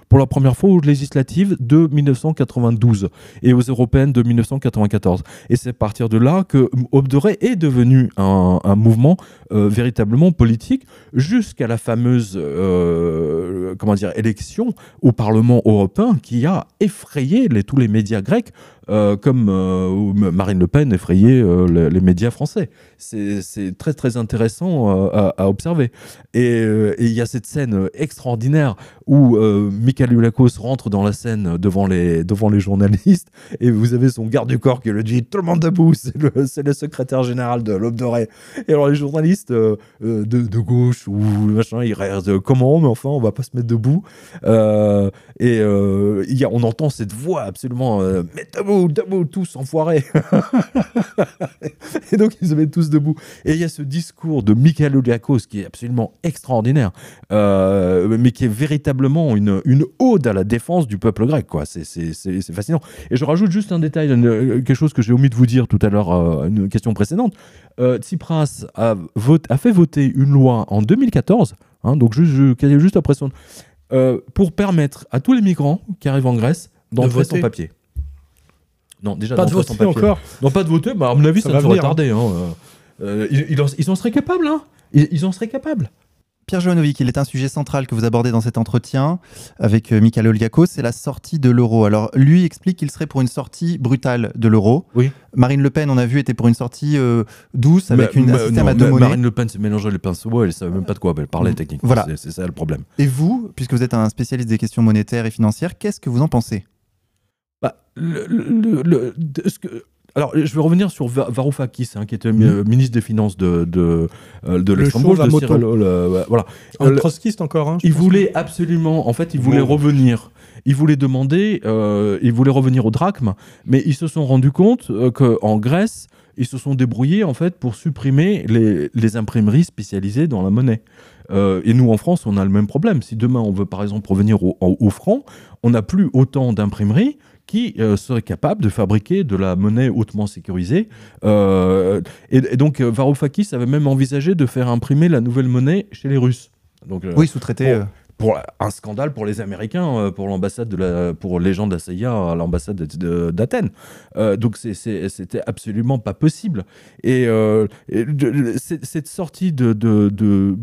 pour la première fois aux législatives de 1992 et aux européennes de 1994. Et c'est à partir de là que Aube est devenu un, un mouvement euh, véritablement politique jusqu'à la fameuse comment dire, élection au Parlement européen qui a effrayé les, tous les médias grecs euh, comme euh, Marine Le Pen effrayait euh, les, médias français. C'est très très intéressant à, observer. Et il y a cette scène extraordinaire où Michael Ulakos rentre dans la scène devant les, devant les journalistes et vous avez son garde du corps qui le dit tout le monde debout, c'est le, secrétaire général de l'Aube dorée. Et alors les journalistes de, gauche ou machin, ils restent comment, mais enfin on va pas se mettre debout. et y a, on entend cette voix absolument mais debout debout, tous enfoirés. et donc ils se mettent tous debout. Et il y a ce discours de Michael Oliakos qui est absolument extraordinaire, euh, mais qui est véritablement une, une ode à la défense du peuple grec. quoi. C'est fascinant. Et je rajoute juste un détail, quelque chose que j'ai omis de vous dire tout à l'heure, euh, une question précédente. Euh, Tsipras a, a, fait voter une loi en 2014, hein, donc juste, juste après son... pour permettre à tous les migrants qui arrivent en Grèce d'entrer sans papier. Non, déjà, pas de voter encore. Non, pas de voter, bah, à mon avis, ça, ça va tarder. Hein. Euh, ils, ils, en seraient capables, hein ils, en seraient capables. Pierre Jovanovic, il est un sujet central que vous abordez dans cet entretien avec euh, Michael Oliakos, c'est la sortie de l'euro. Alors, lui explique qu'il serait pour une sortie brutale de l'euro. Oui. Marine Le Pen, on a vu, était pour une sortie euh, douce avec une, un système à deux monnaies. Marine Le Pen se mélangeait les pinceaux, elle ne savait même pas de quoi elle parlait mm. techniquement. Voilà. C'est ça le problème. Et vous, puisque vous êtes un spécialiste des questions monétaires et financières, qu'est-ce que vous en pensez? Bah, le, ce que, alors, je vais revenir sur Varoufakis, hein, qui était mmh. ministre des Finances de, de, euh, de Luxembourg. voilà. Un trotskiste encore. Hein, il voulait absolument, en fait, il voulait revenir. Il voulait demander, euh, il voulait revenir au drachme, mais ils se sont rendus compte euh, qu'en Grèce, ils se sont débrouillés en fait pour supprimer les, les imprimeries spécialisées dans la monnaie. et nous, en France, on a le même problème. Si demain, on veut par exemple revenir au, au franc, on n'a plus autant d'imprimeries qui euh, serait capable de fabriquer de la monnaie hautement sécurisée. Euh, et, donc euh, Varoufakis avait même envisagé de faire imprimer la nouvelle monnaie chez les Russes. Donc, oui, sous-traité. Pour, un scandale pour les Américains, pour l'ambassade de la, pour les gens d'Assaïa à l'ambassade d'Athènes. donc c'était absolument pas possible. Et, cette sortie de, de...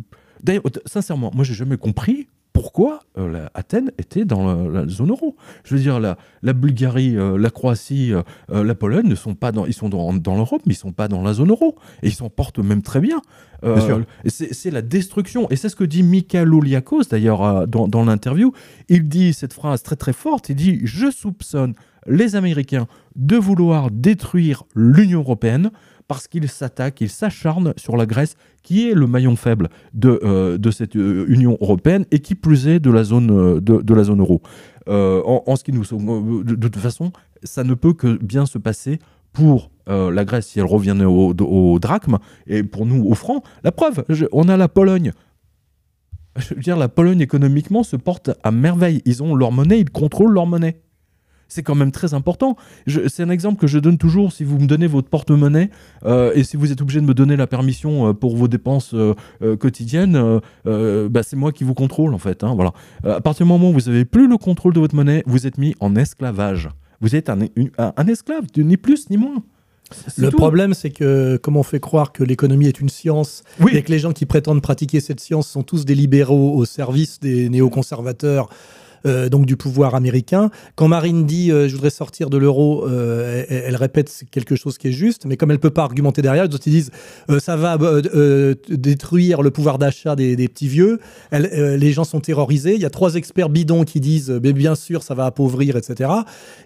D'ailleurs, sincèrement, moi j'ai jamais compris pourquoi euh, Athènes était dans la, zone euro. Je veux dire, la, la Bulgarie, euh, la Croatie, euh, la Pologne ne sont pas dans, ils sont dans, l'Europe, mais ils sont pas dans la zone euro. Et ils s'en portent même très bien. c'est la destruction. Et c'est ce que dit Michael Oliakos, d'ailleurs, dans, dans l'interview. Il dit cette phrase très très forte, il dit « Je soupçonne les Américains de vouloir détruire l'Union européenne parce qu'ils s'attaquent, ils s'acharnent sur la Grèce, qui est le maillon faible de, euh, de cette euh, Union européenne et qui plus est de la zone, euh, de, euro. En, ce qui nous, de, toute façon, ça ne peut que bien se passer pour la Grèce si elle revenait au, au, drachme et pour nous au franc. La preuve, on a la Pologne. Je veux dire, la Pologne économiquement se porte à merveille. Ils ont leur monnaie, ils contrôlent leur monnaie c'est quand même très important. C'est un exemple que je donne toujours. Si vous me donnez votre porte-monnaie euh, et si vous êtes obligé de me donner la permission euh, pour vos dépenses euh, quotidiennes, bah, c'est moi qui vous contrôle en fait. Hein, voilà. à partir du moment où vous n'avez plus le contrôle de votre monnaie, vous êtes mis en esclavage. Vous êtes un, un, esclave, ni plus ni moins. Le problème, c'est que, comme on fait croire que l'économie est une science et que les gens qui prétendent pratiquer cette science sont tous des libéraux au service des néoconservateurs euh, donc du pouvoir américain. Quand Marine dit euh, je voudrais sortir de l'euro, euh, elle, répète quelque chose qui est juste, mais comme elle peut pas argumenter derrière, ils disent ça va détruire le pouvoir d'achat des, petits vieux. les gens sont terrorisés. Il y a trois experts bidons qui disent bien sûr ça va appauvrir, etc.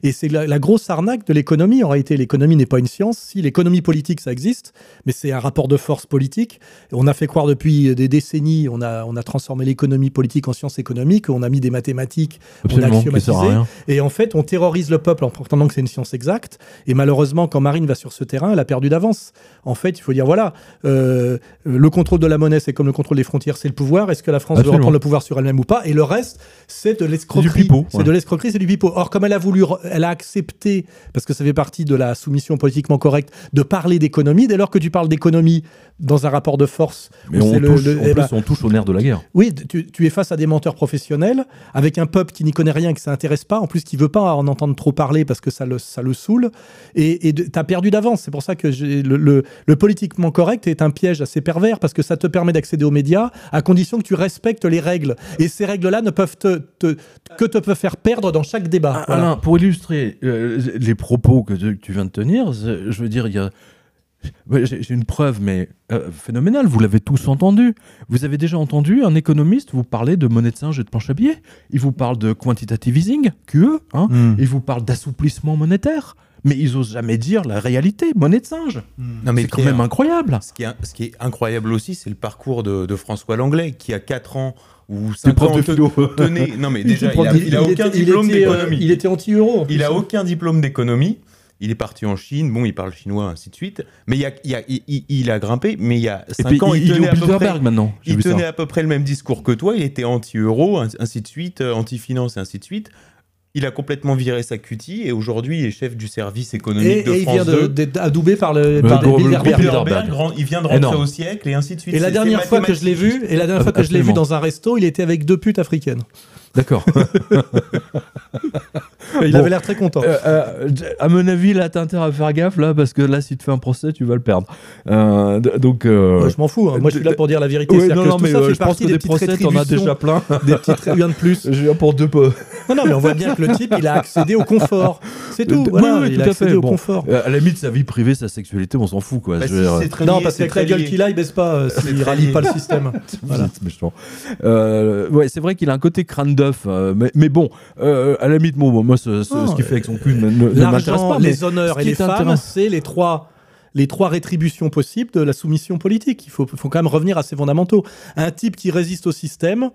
Et c'est la, grosse arnaque de l'économie. En réalité, l'économie n'est pas une science. Si l'économie politique ça existe, mais c'est un rapport de force politique. On a fait croire depuis des décennies, on a, on a transformé l'économie politique en science économique, on a mis des mathématiques mathématique, Absolument, on a axiomatisé, et en fait, on terrorise le peuple en prétendant que c'est une science exacte. Et malheureusement, quand Marine va sur ce terrain, elle a perdu d'avance. En fait, il faut dire voilà, euh, le contrôle de la monnaie, c'est comme le contrôle des frontières, c'est le pouvoir. Est-ce que la France veut Absolument. reprendre le pouvoir sur elle-même ou pas? Et le reste, c'est de l'escroquerie. C'est ouais. de l'escroquerie, c'est du pipeau. Or, comme elle a voulu, elle a accepté, parce que ça fait partie de la soumission politiquement correcte, de parler d'économie. Dès lors que tu parles d'économie dans un rapport de force, Mais on le- touche, le- en eh plus, ben, on touche au nerf de la guerre. oui, tu, tu es face à des menteurs professionnels, avec un peuple qui n'y connaît rien, que ça intéresse pas, en plus qui veut pas en entendre trop parler parce que ça le, ça le saoule, et tu as perdu d'avance. C'est pour ça que le, le- le politiquement correct est un piège assez pervers, parce que ça te permet d'accéder aux médias à condition que tu respectes les règles. Et ces règles-là ne peuvent te, te- que te peuvent faire perdre dans chaque débat. Ah, Voilà. Alain, pour illustrer euh, les propos que tu, que tu viens de tenir, je veux dire, il y a. J'ai une preuve, mais euh, phénoménale, vous l'avez tous entendu. Vous avez déjà entendu un économiste vous parler de monnaie de singe et de planche à billets? Il vous parle de quantitative easing, QE, hein? Hmm. il vous parle d'assouplissement monétaire, mais ils osent jamais dire la réalité, monnaie de singe. Non, mais C'est quand même incroyable. Ce qui est, ce qui est incroyable aussi, c'est le parcours de, de François Langlais, qui a 4 ans ou 5 prof ans de te- philo. tenait- Non, mais déjà, il a, Il- il a il aucun était- diplôme euh, d'économie. il était anti-euro. Il a hein. aucun diplôme d'économie. Il est parti en Chine. Bon, il parle chinois, ainsi de suite. Mais il, y a, il, y a- il- il- il a grimpé. Mais il y a Et 5 puis, ans, il, il, il tenait à peu près, Bilderberg maintenant. Il tenait à peu près le même discours que toi. Il était anti-euro, ainsi de suite, euh, anti-finance, et ainsi de suite. Il a complètement viré sa cutie et aujourd'hui, il est chef du service économique Et, de et il France vient 2. de- d'être adoubé par le, Le par Bilderberg. Bilderberg, il vient de rentrer Énorme. au siècle et ainsi de suite. Et la dernière fois que je l'ai vu, et la dernière fois que je l'ai vu dans un resto, il était avec deux putes africaines. D'accord. Il Bon. avait l'air très content. Euh, euh, à mon avis, là, t'as intérêt à faire gaffe, là, parce que là, si tu te fais un procès, tu vas le perdre. Euh, donc. euh, Ouais, je m'en fous. hein. Moi, je suis là pour dire la vérité. ouais, non, que non, tout mais ça euh, fait je pense que des des procès, t'en as déjà plein. des petites rien de plus. Je viens pour deux peu. Non, non, mais on voit bien que le type, il a accédé au confort. C'est tout. Oui, Voilà, oui, il tout a accédé fait. au Bon. confort. Euh, à la limite, sa vie privée, sa sexualité, on s'en fout, quoi. Bah, si, dire, c'est très Non, lié, parce la très gueule qu'il a, il baisse pas s'il très rallie pas le système. Voilà. C'est méchant. Ouais, c'est vrai qu'il a un côté crâne d'œuf, euh, mais, mais bon, euh, à la limite, bon, moi, ce, ce- ce qu'il fait avec son cul ne, ne- m'intéresse pas. mais les honneurs et les femmes, c'est les trois, les trois rétributions possibles de la soumission politique. Il faut, faut quand même revenir à ses fondamentaux. Un type qui résiste au système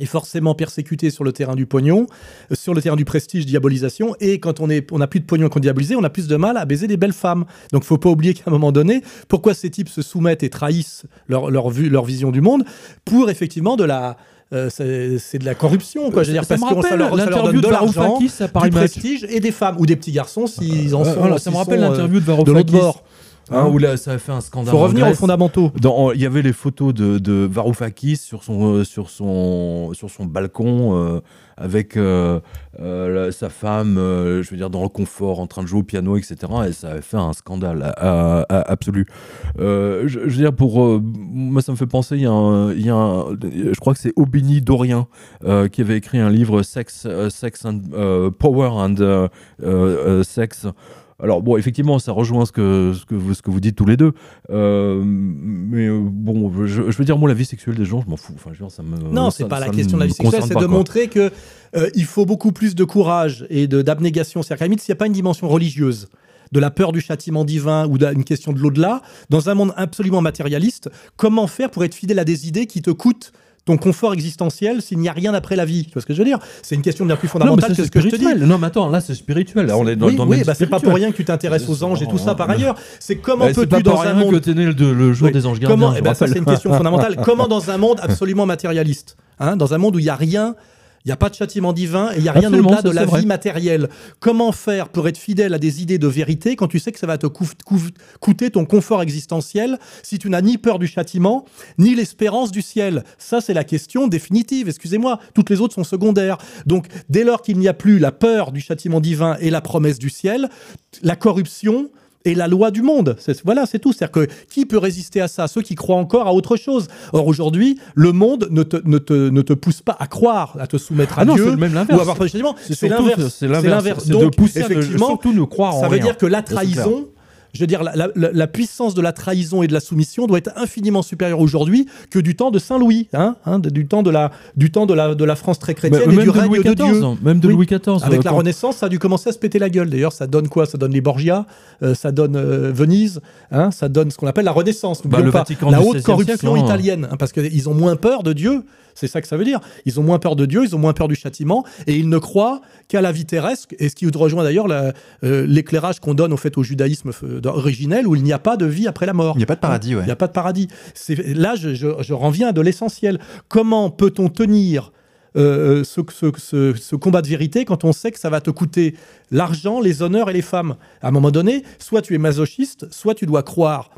est forcément persécuté sur le terrain du pognon, euh, sur le terrain du prestige, diabolisation, et quand on est, on n'a plus de pognon qu'on diabolise, on a plus de mal à baiser des belles femmes. Donc, faut pas oublier qu'à un moment donné, pourquoi ces types se soumettent et trahissent leur, leur vue, leur vision du monde? Pour effectivement de la euh, c'est de la corruption, quoi. Je veux dire, ça parce qu'on ça leur, ça leur donne l'interview de de l'argent, du prestige et des femmes ou des petits garçons s'ils en Euh, sont. voilà, s'ils ça me rappelle sont, euh, l'interview de Varoufakis. Hein, où là, ça a fait un scandale. faut en revenir aux fondamentaux. Il y avait les photos de, de Varoufakis sur son, euh, sur son, sur son balcon euh, avec euh, la- sa femme, je veux dire, dans le confort, en train de jouer au piano, etc. Et ça avait fait un scandale à- à- absolu. Je, je veux dire, pour. moi, ça me fait penser, il y a, un, il y a un- je crois que c'est Aubigny Dorien qui avait écrit un livre Sex, Sex and Power and Sex. Alors bon, effectivement, ça rejoint ce que, ce que, vous, ce que vous dites tous les deux. Euh, mais euh, bon, je, je veux dire, moi, la vie sexuelle des gens, je m'en fous. Enfin, je veux dire, ça me, Non, c'est pas la question de la vie sexuelle, c'est de quoi. montrer que euh, il faut beaucoup plus de courage et de d'abnégation. C'est-à-dire qu'à limite, s'il n'y a pas une dimension religieuse, de la peur du châtiment divin ou d'une question de l'au-delà, dans un monde absolument matérialiste, comment faire pour être fidèle à des idées qui te coûtent ton confort existentiel s'il n'y a rien après la vie Tu vois ce que je veux dire? C'est une question bien plus Non, fondamentale ça, que c'est ce que je te dis. Non, mais attends, là, c'est spirituel. Là, on est dans, oui, le oui, bah, c'est pas pour rien que tu t'intéresses aux anges et tout ça par ailleurs. C'est comment pas peux-tu dans un monde que t'es né le, le jour Oui. des anges gardiens. Comment eh ben, Ça, c'est une question fondamentale. Comment, dans un monde absolument matérialiste, hein, dans un monde où il n'y a rien, il n'y a pas de châtiment divin et il n'y a rien au-delà de la vrai. vie matérielle, comment faire pour être fidèle à des idées de vérité quand tu sais que ça va te coût- coût- coûter ton confort existentiel si tu n'as ni peur du châtiment, ni l'espérance du ciel? Ça, c'est la question définitive. Excusez-moi, toutes les autres sont secondaires. Donc, dès lors qu'il n'y a plus la peur du châtiment divin et la promesse du ciel, la corruption et la loi du monde. C'est- Voilà, c'est tout. C'est-à-dire que qui peut résister à ça? Ceux qui croient encore à autre chose. Or, aujourd'hui, le monde ne te, ne, te, ne te pousse pas à croire, à te soumettre à Ah non, Dieu c'est le même ou l'inverse. à avoir. C'est l'inverse. C'est l'inverse. C'est de Donc, pousser à ne- effectivement, surtout ne croire en ça veut rien. dire que la trahison, Je veux dire, la, la- la puissance de la trahison et de la soumission doit être infiniment supérieure aujourd'hui que du temps de Saint Louis, hein, hein, du temps de la, du temps de la, de la France très chrétienne Mais et du règne Louis de Dieu. Même de Oui. Louis XIV. Avec euh, la quand- Renaissance, ça a dû commencer à se péter la gueule. D'ailleurs, ça donne quoi? Ça donne les Borgia, euh, ça donne euh, Venise, hein, ça donne ce qu'on appelle la Renaissance. Bah, le pas, Vatican la haute 16e corruption siècle, hein. italienne, parce qu'ils ont moins peur de Dieu. C'est ça que ça veut dire. Ils ont moins peur de Dieu, ils ont moins peur du châtiment, et ils ne croient qu'à la vie terrestre. Et ce qui rejoint d'ailleurs euh, l'éclairage qu'on donne au fait au judaïsme euh, originel, où il n'y a pas de vie après la mort. Il n'y a pas de paradis, ouais. Il n'y a pas de paradis. Là, je, je, je reviens à de l'essentiel. Comment peut-on tenir euh, ce, ce, ce- ce combat de vérité quand on sait que ça va te coûter l'argent, les honneurs et les femmes? À un moment donné, soit tu es masochiste, soit tu dois croire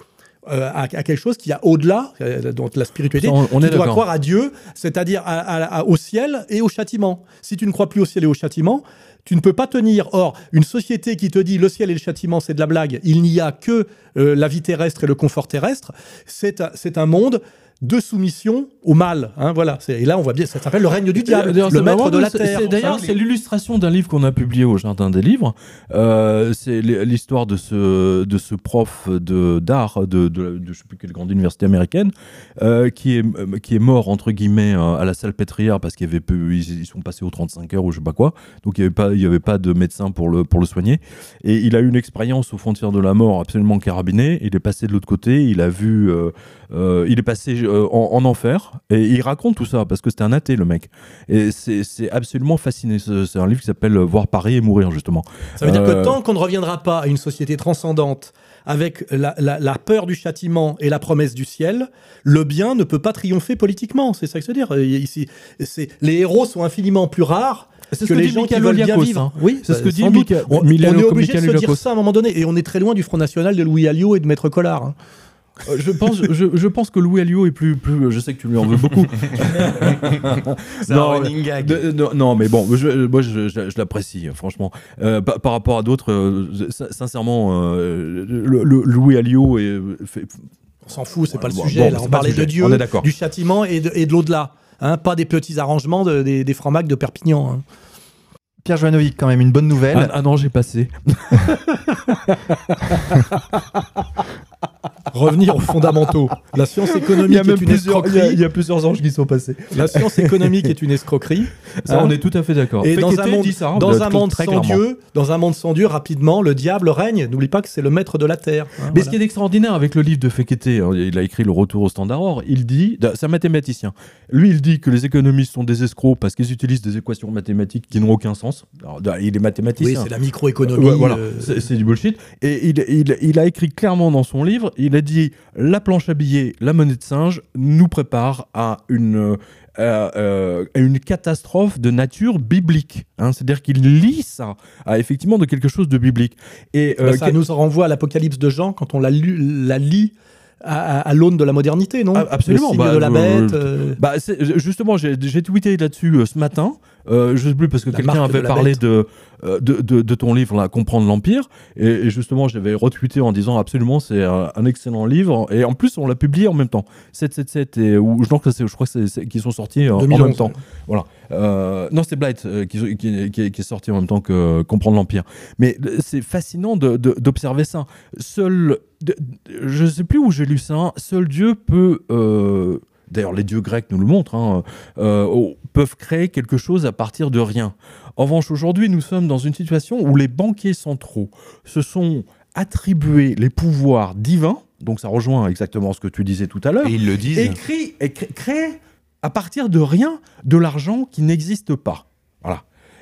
euh, à, à quelque chose qui a au-delà, euh, donc la spiritualité. On- on tu dois croire à Dieu, c'est-à-dire à- à- à- au ciel et au châtiment. Si tu ne crois plus au ciel et au châtiment, tu ne peux pas tenir. Or, une société qui te dit le ciel et le châtiment, c'est de la blague, il n'y a que euh, la vie terrestre et le confort terrestre, c'est un monde de soumission au mal. hein, voilà. Et là, on voit bien, ça s'appelle le règne du diable, le c'est maître de la terre. D'ailleurs, c'est l'illustration d'un livre qu'on a publié au Jardin des Livres. Euh, c'est l'histoire de ce, de ce prof de- d'art de, de, de je sais plus quelle grande université américaine euh, qui, est, euh, qui est mort, entre guillemets, à la salpêtrière parce qu'il y avait peu, ils, ils sont passés aux 35 heures ou je sais pas quoi. Donc il n'y avait, pas- il y avait pas de médecin pour le, pour le soigner. Et il a eu une expérience aux frontières de la mort absolument carabinée. Il est passé de l'autre côté, il a vu. euh, euh, il est passé euh, en, en enfer et il raconte tout ça parce que c'était un athée le mec et c'est absolument fascinant C'est- un livre qui s'appelle Voir Paris et mourir justement Ça veut dire Euh, que tant qu'on ne reviendra pas à une société transcendante avec la, la- la peur du châtiment et la promesse du ciel, le bien ne peut pas triompher politiquement. C'est ça que je veux dire. Euh, Ici, c'est les héros sont infiniment plus rares. C'est ce que que les dit gens qui Michael veulent bien vivre. hein. Oui, C'est ce que bah, dit. Michael- On, on est obligé de se dire ça à un moment donné. Et on est très loin du Front National de Louis Alliot et de Maître Collard. hein. Euh, je pense je, je pense que Louis Alliot est plus plus je sais que tu lui en veux beaucoup Non, running gag. De- non, non, mais bon, je, moi je, je- je l'apprécie, franchement. Euh, par, par rapport à d'autres, euh, sin- sincèrement, euh, le, le- Louis Alliot est, fait- On s'en fout, c'est pas le Bon, sujet. bon, là. c'est On parlait de. Dieu, On est d'accord. du châtiment et de, et de l'au-delà. hein. pas des petits arrangements de- des, des francs-macs de Perpignan. hein. Pierre Joanovic, quand même une bonne nouvelle. ah, ah non, j'ai passé. Revenir aux fondamentaux. La science économique est une escroquerie. y a plusieurs anges qui sont passés. La science économique est une escroquerie. Ça, Hein on est tout à fait d'accord. Et dans un monde, ça, hein, dans un monde sans clairement. Dieu, dans un monde sans Dieu, rapidement, le diable règne. N'oublie pas que c'est le maître de la terre. hein, Mais voilà. ce qui est extraordinaire avec le livre de Fekete, hein, il a écrit Le Retour au Standard Or, il dit, c'est un mathématicien, lui il dit que les économistes sont des escrocs parce qu'ils utilisent des équations mathématiques qui n'ont aucun sens. Alors, il est oui, mathématicien. c'est la microéconomie. Ouais, voilà, euh, c'est c'est du bullshit. Et il, il- il a écrit clairement dans son livre, il a dit la planche à billets, la monnaie de singe nous prépare à une euh, euh, une catastrophe de nature biblique. hein. C'est-à-dire qu'il lit ça à effectivement de quelque chose de biblique. Et bah, euh, ça que- nous renvoie à l'Apocalypse de Jean quand on la, lu- la lit à, l'aune de la modernité, non? Ah, absolument, Le signe bah, de la bête. euh, Bah, justement, j'ai tweeté là-dessus euh, ce matin. Euh, je sais plus parce que quelqu'un de avait parlé de, euh, de, de, de ton livre, là, Comprendre l'Empire. Et, et justement, j'avais retweeté en disant absolument, c'est un, un excellent livre. Et en plus, on l'a publié en même temps. 777 et ou je, crois que c'est- je crois que c'est- c'est- qu'ils sont sortis en 2011, même temps. Voilà. Non, c'est Blight qui, qui, qui est- qui est sorti en même temps que Comprendre l'Empire. Mais c'est fascinant de- d'observer ça. Seul, de- de- je sais plus où j'ai lu ça. Seul Dieu peut. euh, D'ailleurs, les dieux grecs nous le montrent, hein, euh, peuvent créer quelque chose à partir de rien. En revanche, aujourd'hui, nous sommes dans une situation où les banquiers centraux se sont attribués les pouvoirs divins, donc ça rejoint exactement ce que tu disais tout à l'heure, Et ils le disent. et et crée- crée à partir de rien de l'argent qui n'existe pas.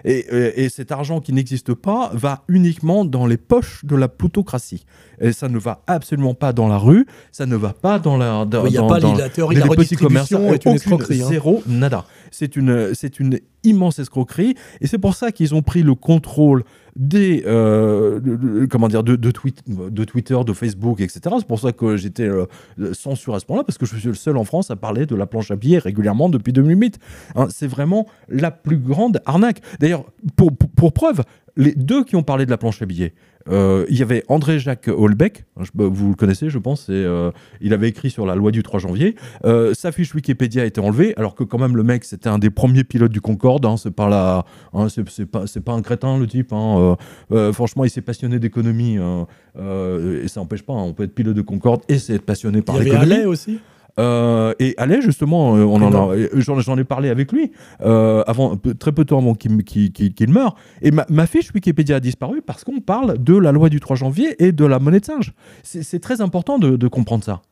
Et, euh, et cet argent qui n'existe pas va uniquement dans les poches de la plutocratie. Et ça ne va absolument pas dans la rue, ça ne va pas dans la. Il n'y a pas dans- la théorie de la redistribution est une escroquerie. hein. Zéro, nada. C'est une, c'est une immense escroquerie. Et c'est pour ça qu'ils ont pris le contrôle des, euh, de- comment dire, de, Twitter, de Facebook, etc. C'est pour ça que j'étais euh, censuré à ce point-là, parce que je suis le seul en France à parler de la planche à billets régulièrement depuis 2008. Hein, c'est vraiment la plus grande arnaque. D'ailleurs, pour, pour preuve, les deux qui ont parlé de la planche à billets, euh, il y avait André-Jacques Holbeck, je- bah, vous le connaissez, je pense, et, euh, il avait écrit sur la loi du 3 janvier. Euh, sa fiche Wikipédia a été enlevée, alors que quand même le mec, c'était un des premiers pilotes du Concorde. hein, c'est pas la, hein, c'est, pas, un crétin le type. hein, franchement, il s'est passionné d'économie, hein, et ça n'empêche pas. hein, on peut être pilote de Concorde et c'est être passionné Il par y avait l'économie. Allais aussi. Euh, et Allais, justement, euh, on en a, euh, j'en, ai parlé avec lui euh, avant, très peu de temps avant qu'il, meure. Et ma, ma fiche Wikipédia a disparu parce qu'on parle de la loi du 3 janvier et de la monnaie de singe. C'est, très important de, de comprendre ça.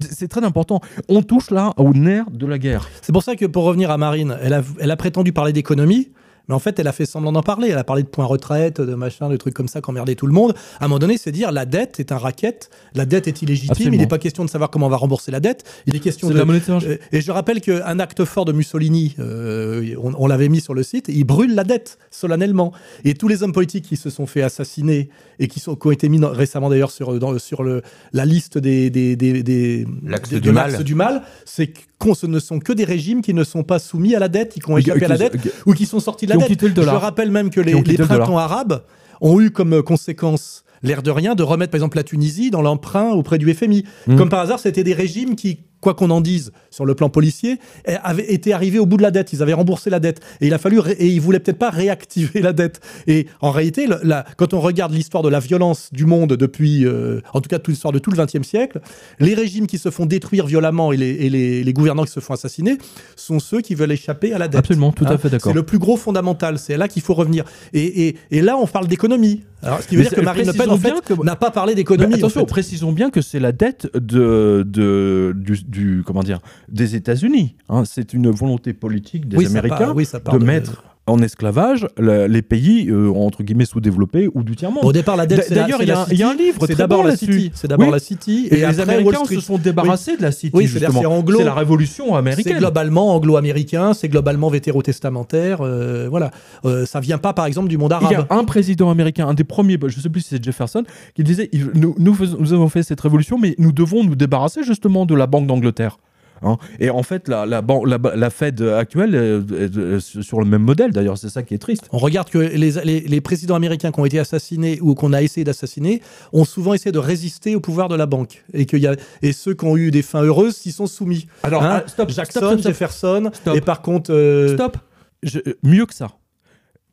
C'est, c'est très important. On touche là au nerf de la guerre. C'est pour ça que pour revenir à Marine, elle a, elle a prétendu parler d'économie. Mais en fait, elle a fait semblant d'en parler. Elle a parlé de points retraite, de machin, de trucs comme ça qui emmerdaient tout le monde. À un moment donné, c'est dire la dette est un racket, la dette est illégitime. Absolument. Il n'est pas question de savoir comment on va rembourser la dette. Il est question C'est de. la monnaie. Euh, Et je rappelle qu'un acte fort de Mussolini, euh, on, on l'avait mis sur le site, il brûle la dette solennellement. Et tous les hommes politiques qui se sont fait assassiner et qui, sont, qui ont été mis dans- récemment d'ailleurs sur, dans- sur le, la liste des, des, des, des- L'axe du de mal. l'axe du mal, c'est qu'on ce ne sont que des régimes qui ne sont pas soumis à la dette, qui ont échappé à la dette ou qui sont sortis de la dette. le. Je rappelle même que les, les le printemps arabes ont eu comme conséquence, l'air de rien, de remettre par exemple la Tunisie dans l'emprunt auprès du FMI. Mhm. Comme par hasard, c'était des régimes qui, quoi qu'on en dise sur le plan policier, eh, avaient été arrivés au bout de la dette. Ils avaient remboursé la dette. Et il a fallu, et ils voulaient peut-être pas réactiver la dette. Et en réalité, le- la- quand on regarde l'histoire de la violence du monde depuis, euh, en tout cas, toute l'histoire de tout le XXe siècle, les régimes qui se font détruire violemment et les, et les- les gouvernants qui se font assassiner sont ceux qui veulent échapper à la dette. Absolument, tout à Hein, fait d'accord. C'est le plus gros fondamental. C'est là qu'il faut revenir. Et, et- et là, on parle d'économie. Alors, ce qui veut Mais dire que Marine Le Pen, en fait, que- n'a pas parlé d'économie. en attention, fait. précisons bien que c'est la dette de, de- du, du- comment dire, des États-Unis. hein. C'est une volonté politique des Oui, Américains part- oui, de mettre en esclavage la- les pays euh, entre guillemets sous-développés ou du tiers-monde. Au départ, la dette, c'est D'ailleurs, c'est il y, a un- il y a un City. livre C'est d'abord bon la. City. C'est d'abord Oui. la City. Et, les après, Américains se sont débarrassés de la City, Oui, c'est anglo- C'est la révolution C'est américaine. globalement anglo-américain, c'est globalement vétérotestamentaire. euh, voilà. Euh, ça vient pas, par exemple, du monde Il y arabe. a un président américain, un des premiers, je ne sais plus si c'est Jefferson, qui disait il- nous, nous, faisons- nous avons fait cette révolution, mais nous devons nous débarrasser justement de la Banque d'Angleterre. Hein. Et en fait, la, la, ban- la, la Fed actuelle est, est sur le même modèle, d'ailleurs, c'est ça qui est triste. On regarde que les, les- les présidents américains qui ont été assassinés ou qu'on a essayé d'assassiner ont souvent essayé de résister au pouvoir de la banque. Et, y a, et ceux qui ont eu des fins heureuses s'y sont soumis. Alors, Hein ah, stop, Jackson, stop, stop. Jefferson. Stop. Et par contre, euh, Stop. Je- euh, mieux que ça.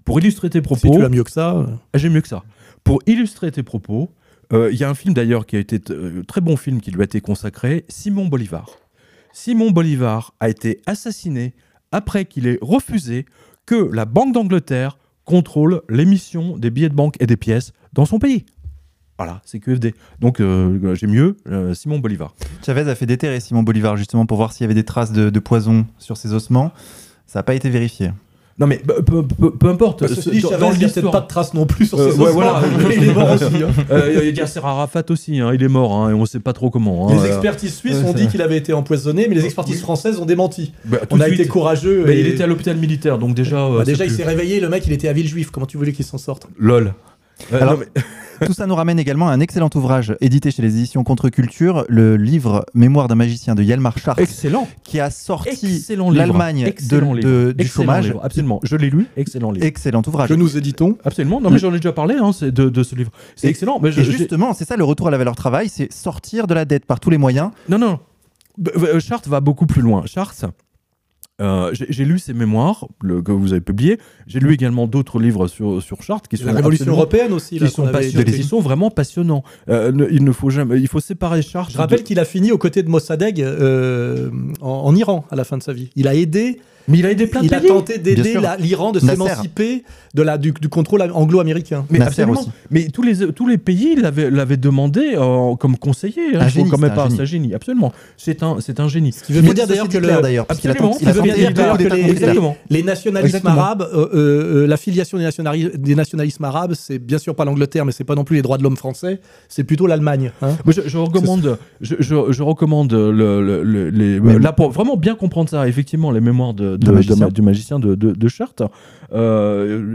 Pour illustrer tes si propos, tu as mieux que ça. euh, Ah, J'ai mieux que ça. Pour illustrer tes propos, euh, il y a un film d'ailleurs qui a été euh, très bon film qui lui a été consacré, Simon Bolivar. Simon Bolivar a été assassiné après qu'il ait refusé que la Banque d'Angleterre contrôle l'émission des billets de banque et des pièces dans son pays. Voilà, c'est QFD. Donc euh, j'ai mieux, euh, Simon Bolivar. Chavez a fait déterrer Simon Bolivar justement pour voir s'il y avait des traces de, de poison sur ses ossements. Ça n'a pas été vérifié. Non mais peu, peu- peu- importe. Ceci ce- dit, dans- dans l'histoire- pas de traces non plus sur Euh, ouais, voilà. il est mort aussi. hein. Euh, Yasser Arafat aussi, hein, il est mort hein, et on ne sait pas trop comment. hein. Les Euh, expertises suisses ont dit qu'il avait été empoisonné, mais les expertises françaises ont démenti. bah, On a suite. été courageux. Et- il était à l'hôpital militaire, donc déjà. euh, Bah, déjà, c'est il s'est réveillé, le mec, il était à Villejuif. Comment tu voulais qu'il s'en sorte? Lol. Euh, Alors- non, mais- Tout ça nous ramène également à un excellent ouvrage édité chez les éditions Contre-Culture, le livre Mémoire d'un magicien de Yalmar Schwartz, excellent. qui a sorti l'Allemagne du Excellent chômage. livre, Absolument. Je l'ai lu. Excellent livre. Excellent ouvrage. Que nous éditons. Absolument. Non, mais j'en ai déjà parlé hein, de, de ce livre. C'est excellent. Mais je- Et justement, c'est ça le retour à la valeur travail, c'est sortir de la dette par tous les moyens. Non, non. Euh, Chartres va beaucoup plus loin. Chartres, euh, j'ai lu ses mémoires le, que vous avez publiés. J'ai lu également d'autres livres sur, sur Chartres qui sont La Révolution européenne aussi. qui là, sont sont vraiment passionnants. Euh, ne- il ne faut jamais. Il faut séparer Chartres. Je rappelle qu'il a fini aux côtés de Mossadegh euh, en, en Iran à la fin de sa vie. Il a aidé, Mais il a aidé plein de il a pays. tenté Bien d'aider l'Iran de s'émanciper de la, du, du contrôle anglo-américain. Mais. Mais tous les, tous les pays l'avaient demandé euh, comme conseiller. Un Hein, génie, quand même c'est un pas génie. c'est un génie. Absolument. C'est un, c'est un génie. Ce qui veut dire d'ailleurs que le, Absolument. tenté- il veut dire que les- nationalismes Exactement. arabes, euh, euh, euh, l'affiliation des, nationali- des nationalismes arabes, c'est bien sûr pas l'Angleterre, mais c'est pas non plus les droits de l'homme français, c'est plutôt l'Allemagne. hein. Je, je recommande, je, je- je recommande le, le- le- les, Mais- là pour vraiment bien comprendre ça. Effectivement, les mémoires de, de, De de- magicien. de- du magicien de, de, de Chartres.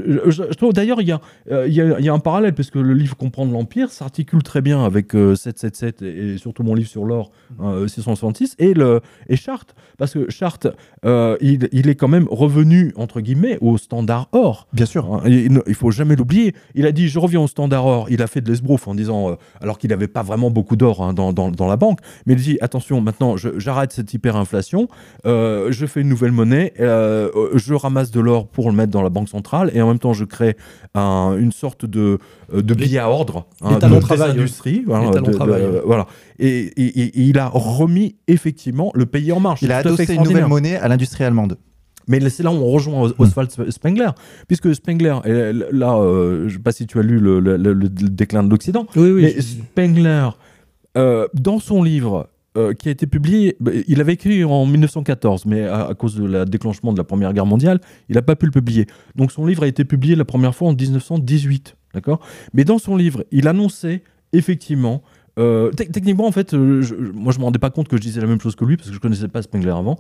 Euh, je, je trouve d'ailleurs il y a, euh, il y, a, il y a un parallèle parce que le livre Comprendre l'Empire s'articule très bien avec euh, 777 et, et surtout mon livre sur l'or euh, 666 et, le, et Chartres parce que Chartres euh, il, il est quand même revenu entre guillemets au standard or. Bien sûr. Hein, Il ne- il faut jamais l'oublier. Il a dit je reviens au standard or. Il a fait de l'esbrouf en disant, euh, alors qu'il n'avait pas vraiment beaucoup d'or hein, dans, dans- dans la banque, mais il dit attention, maintenant j'arrête cette hyperinflation, euh, je fais une nouvelle monnaie, euh, euh, je ramasse de l'or pour le mettre dans la banque centrale et en même temps je crée un- une sorte de, euh, de billet à ordre hein, de travail, des industries. Voilà, de- de- travail. voilà. Et, et- et- et il a remis effectivement le pays en marche. Il a adossé une nouvelle monnaie à l'industrie allemande. Mais là, c'est là où on rejoint Os- Oswald Spengler, puisque Spengler, et là, euh, je ne sais pas si tu as lu le, le- le- le déclin de l'Occident, Oui, oui. mais je- Spengler, euh, dans son livre euh, qui a été publié, bah, il avait écrit en 1914, mais à, cause de la déclenchement de la Première Guerre mondiale, il n'a pas pu le publier. Donc son livre a été publié la première fois en 1918, d'accord? Mais dans son livre, il annonçait effectivement. euh, tec- techniquement, en fait, euh, je- moi je me rendais pas compte que je disais la même chose que lui parce que je connaissais pas Spengler avant.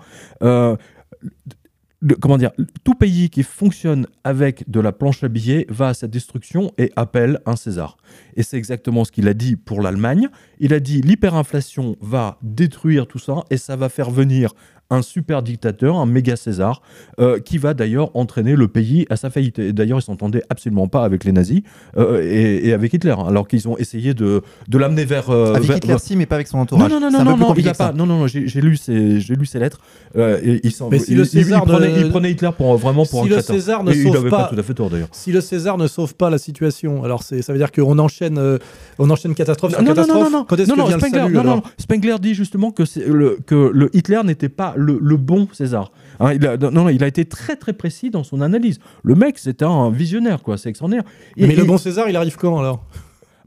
Comment dire, tout pays qui fonctionne avec de la planche à billets va à sa destruction et appelle un César. Et c'est exactement ce qu'il a dit pour l'Allemagne. Il a dit l'hyperinflation va détruire tout ça et ça va faire venir un super dictateur, un méga César, euh, qui va d'ailleurs entraîner le pays à sa faillite. Et d'ailleurs, il s'entendait absolument pas avec les nazis euh, et, et avec Hitler, hein, alors qu'ils ont essayé de, de l'amener vers, euh, Avec vers- Hitler, si, mais pas avec son non, entourage. non, non, non, non, plus non, il a pas. Non, non, non, j'ai lu ses, j'ai lu ses lettres. euh, et il, Mais si il- le il- il César prenait, ne- il prenait Hitler pour vraiment pour si un le crétin. César ne Et il sauve n'avait pas... pas- tout à fait tort d'ailleurs. Si le César ne sauve pas la situation, alors c'est, ça veut dire qu'on enchaîne, euh, on enchaîne catastrophe sur Non, non, non, catastrophe. non, non. Quand est-ce non, que non, vient Spengler, le salut non, non, Spengler dit justement que, c'est le, que le Hitler n'était pas le, le bon César. Hein, il a, non, non, il a été très très précis dans son analyse. Le mec, c'était un visionnaire, quoi. C'est extraordinaire. Et- Mais le bon César, il arrive quand alors?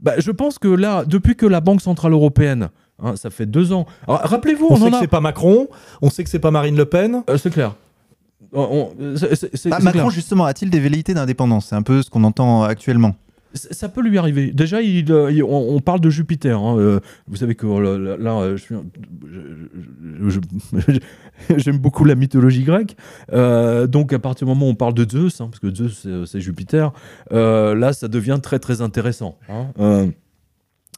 Bah, je pense que là, depuis que la Banque centrale européenne, hein, ça fait deux ans. Alors, Rappelez-vous, On, on, sait en que a. c'est pas Macron, on sait que c'est pas Marine Le Pen. Euh, c'est clair. On- on- c'est- c'est- c'est- Ah, c'est Macron, clair. justement, a-t-il des velléités d'indépendance? C'est un peu ce qu'on entend actuellement. Ça peut lui arriver. Déjà, il, euh, on, parle de Jupiter. hein, euh, vous savez que euh, là, là, euh, j'aime beaucoup la mythologie grecque. Donc, à partir du moment où on parle de Zeus, hein, parce que Zeus c'est, Jupiter, là, ça devient très très intéressant. hein.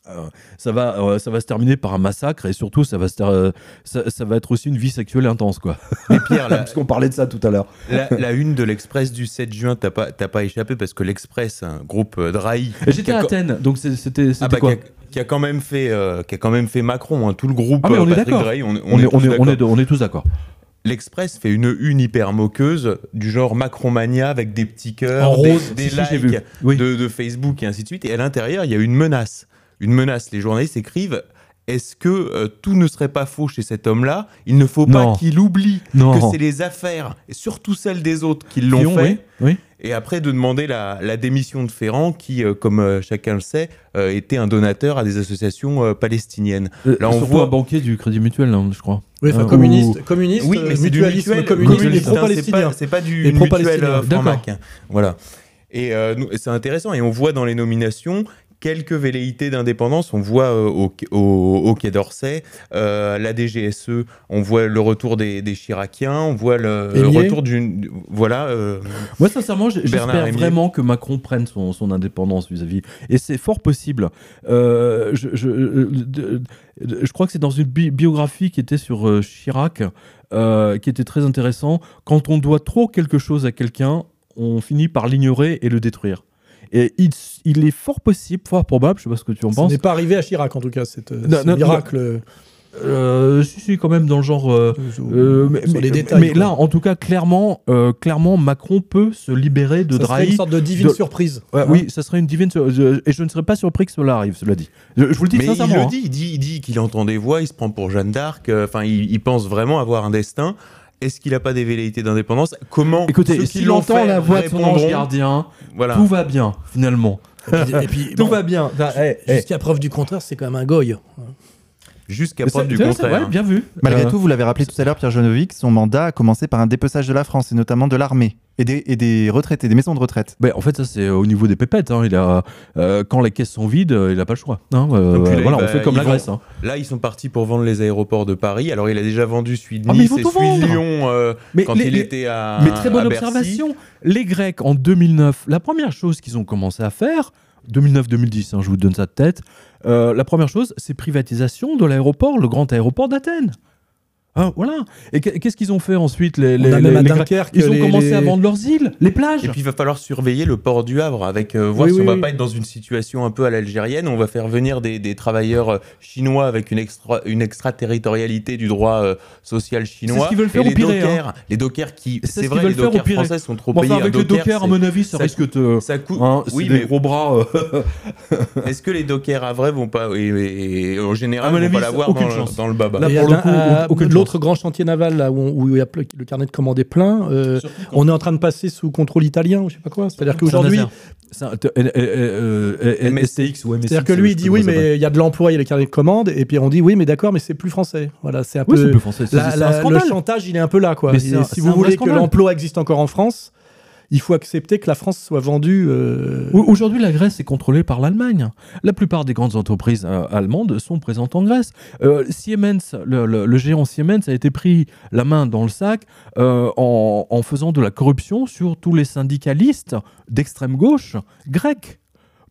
Euh, ça va, euh, ça va se terminer par un massacre et surtout, ça va, se euh, ça, ça va être aussi une vie sexuelle intense, quoi. Mais Pierre, la, Parce qu'on parlait de ça tout à l'heure. la- la une de l'Express du 7 juin, t'as pas, pas échappé parce que l'Express, un groupe Drahi, J'étais à Athènes, donc c'était, ah bah, quoi qui, a, qui a quand même fait, qui a quand même fait Macron, hein, tout le groupe Ah, mais on est. Drahi, on, on on, est, tous est, on, d'accord. est, on est tous d'accord. L'Express fait une une hyper moqueuse du genre Macromania avec des petits cœurs, En des, rose. des Si, si, j'ai vu. likes Oui. de, de Facebook et ainsi de suite. Et à l'intérieur, il y a une menace. Une menace. Les journalistes écrivent est-ce que euh, tout ne serait pas faux chez cet homme-là? Il ne faut pas qu'il oublie Non. que c'est les affaires, et surtout celles des autres, qui l'ont fait. oui, oui. Et après, de demander la, la démission de Ferrand, qui, euh, comme euh, chacun le sait, euh, était un donateur à des associations euh, palestiniennes. Euh, Là, on voit- un banquier du Crédit Mutuel, hein, je crois. Oui, enfin, Euh, communiste, communiste, Oui, mais c'est du mutuel, communiste, hein, c'est pro-palestinien. pas, c'est pas du Et mutuel pro-palestinien. euh, D'accord. franc-mac, hein. Voilà. Et euh, c'est intéressant. Et on voit dans les nominations quelques velléités d'indépendance. On voit euh, au, au- au Quai d'Orsay, euh, la DGSE, on voit le retour des, des Chiraciens, on voit le, retour d'une. Voilà. euh, Moi, sincèrement, j'espère vraiment que Macron prenne son, son indépendance vis-à-vis. Et c'est fort possible. Je, crois que c'est dans une bi- biographie qui était sur Chirac, qui était très intéressant. Quand on doit trop quelque chose à quelqu'un, on finit par l'ignorer et le détruire. Et il, il est fort possible, fort probable, je sais pas ce que tu en Ce penses. n'est pas arrivé à Chirac en tout cas, cette, euh, Non, ce non, miracle. Euh, si, si, quand même dans le genre. euh, euh, mais, sur mais- les détails. mais là, en tout cas, clairement, euh, clairement, Macron peut se libérer de ça serait Drahi. une sorte de divine de- surprise. Ouais, Hein oui, ça serait une divine. sur- je- et je ne serais pas surpris que cela arrive, cela dit. Je, je vous le dis mais il sincèrement. le hein. dit, il dit, il dit qu'il entend des voix, il se prend pour Jeanne d'Arc. euh, Enfin, il, il pense vraiment avoir un destin. Est-ce qu'il n'a pas des velléités d'indépendance? Comment Écoutez, s'il entend la voix de son ange gardien, Voilà. tout va bien, finalement. Et puis, et puis, Tout bon, va bien. Enfin. Jusqu'à preuve du contraire, c'est quand même un goy. Jusqu'à preuve du contraire. ouais, bien vu. Malgré Euh, tout, vous l'avez rappelé tout à l'heure, Pierre Genovic, son mandat a commencé par un dépeçage de la France et notamment de l'armée et des, et des retraités, des maisons de retraite. en fait, ça c'est au niveau des pépettes. hein. Il a, euh, quand les caisses sont vides, euh, il n'a pas le choix. hein. Euh, Donc, voilà, il on fait comme ils la vont- Grèce. hein. Là, ils sont partis pour vendre les aéroports de Paris. Alors, il a déjà vendu celui de Ah, Nice et celui de. Lyon euh, Mais quand les- il les- était à Mais très bonne à Bercy. observation. Les Grecs en 2009, la première chose qu'ils ont commencé à faire, 2009-2010, hein, je vous donne ça de tête, euh, la première chose, c'est privatisation de l'aéroport, le grand aéroport d'Athènes. Hein, voilà. Et qu'est- qu'est-ce qu'ils ont fait ensuite les, On les- a les- même à les Grecs Dunkerque. Ils ont les- commencé les- à vendre leurs îles, les plages. Et puis, il va falloir surveiller le port du Havre, avec euh, voir Oui, si oui, on va oui. pas être dans une situation un peu à l'algérienne. On va faire venir des, des travailleurs euh, chinois avec une, extra, une extraterritorialité du droit euh, social chinois. C'est ce qu'ils veulent faire Et les au Pirée, dockers, les dockers qui, C'est ce vrai, veulent les faire au dockers français sont trop Bon, payés. enfin, avec le docker, Docker, à mon avis, ça, ça risque de. Ça coûte. Hein, oui, des mais gros bras. euh, est-ce que les dockers à vrai vont pas, et, en À général, mon vont avis, pas l'avoir dans, le- chance. dans le baba? Là, pour le coup, L'autre grand chantier naval, là où, on- où il y a le carnet de commande est plein, euh, on est en train de passer sous contrôle italien, ou je sais pas quoi. C'est-à-dire qu'aujourd'hui, un- euh, ou MSX. c'est-à-dire que lui, il dit oui, mais il y a de l'emploi, il y a les carnets de commande, et puis on dit oui, mais d'accord, mais c'est plus français. Voilà, c'est un peu. le chantage, il est un peu là, quoi. Si vous voulez que l'emploi existe encore en France, il faut accepter que la France soit vendue. euh, Au- Aujourd'hui, la Grèce est contrôlée par l'Allemagne. La plupart des grandes entreprises euh, allemandes sont présentes en Grèce. Euh, Siemens, le, géant Siemens, a été pris la main dans le sac en, en faisant de la corruption sur tous les syndicalistes d'extrême gauche grecs.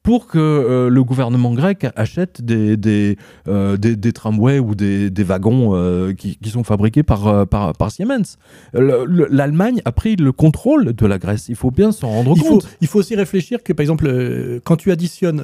Pour que euh, le gouvernement grec achète des, des, euh, des, des tramways ou des, des wagons euh, qui, qui sont fabriqués par, par, par Siemens. Le- le- L'Allemagne a pris le contrôle de la Grèce. Il faut bien s'en rendre Il faut, compte. il faut aussi réfléchir que, par exemple, quand tu additionnes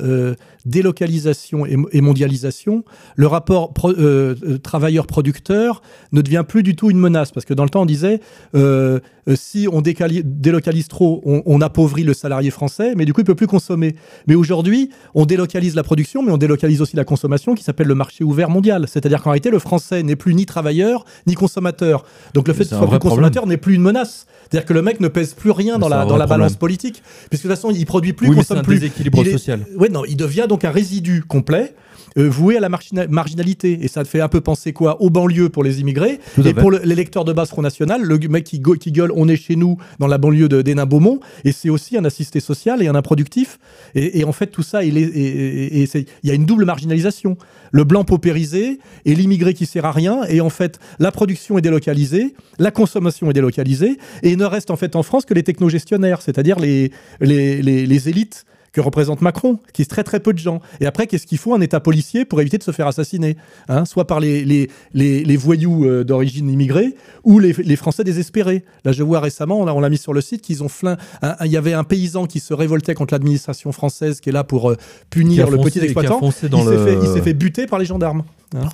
délocalisation et, et mondialisation, le rapport pro- euh, euh, travailleur-producteur ne devient plus du tout une menace. Parce que dans le temps, on disait, euh, si on délocalise trop, on, on appauvrit le salarié français, mais du coup, il peut plus consommer. Mais aujourd'hui, on délocalise la production, mais on délocalise aussi la consommation, qui s'appelle le marché ouvert mondial. C'est-à-dire qu'en réalité, le français n'est plus ni travailleur, ni consommateur. Donc le fait qu'il soit plus consommateur n'est plus une menace. C'est-à-dire que le mec ne pèse plus rien Mais dans la, dans balance politique, puisque de toute façon, il produit plus, oui, mais c'est consomme un plus. déséquilibre Il est- social. Ouais, non, il devient donc un résidu complet. euh, voué à la margina- marginalité. Et ça te fait un peu penser quoi aux banlieues pour les immigrés. Tout et pour le- l'électeur de base Front National le mec qui, gueule on est chez nous dans la banlieue de d'Hénin Beaumont. Et c'est aussi un assisté social et un improductif. Et, et en fait tout ça il est et- et- y a une double marginalisation. Le blanc paupérisé et l'immigré qui sert à rien. Et en fait la production est délocalisée la consommation est délocalisée. Et il ne reste en fait en France que les technogestionnaires c'est-à-dire les, les, les, les élites que représente Macron, qui est très très peu de gens. Et après, qu'est-ce qu'il faut? Un État policier pour éviter de se faire assassiner, hein soit par les, les, les, les voyous euh, d'origine immigrée, ou les, les Français désespérés. Là, je vois récemment, on l'a mis sur le site, qu'ils ont flin... Il y avait un paysan qui se révoltait contre l'administration française, qui est là pour euh, punir le foncé- petit exploitant. foncé dans il s'est le- fait, il s'est fait buter par les gendarmes. hein.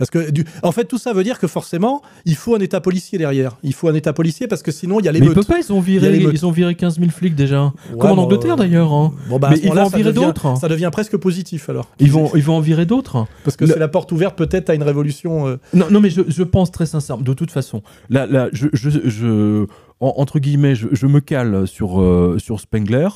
Parce que, du... en fait, tout ça veut dire que forcément, il faut un État policier derrière. Il faut un État policier parce que sinon, il y a les Mais ils peuvent pas, ils ont viré, ils ont viré 15 000 flics déjà. Ouais, Comme en bon, Angleterre d'ailleurs. hein. Bon, bah, Mais ils vont en virer d'autres. Ça devient presque positif alors. Ils vont, ils vont en virer d'autres. Parce que Le- c'est la porte ouverte peut-être à une révolution. euh, Non, non, mais je, je pense très sincèrement, de toute façon, là, là je, je, je- en- entre guillemets, je, je me cale sur, euh, sur Spengler,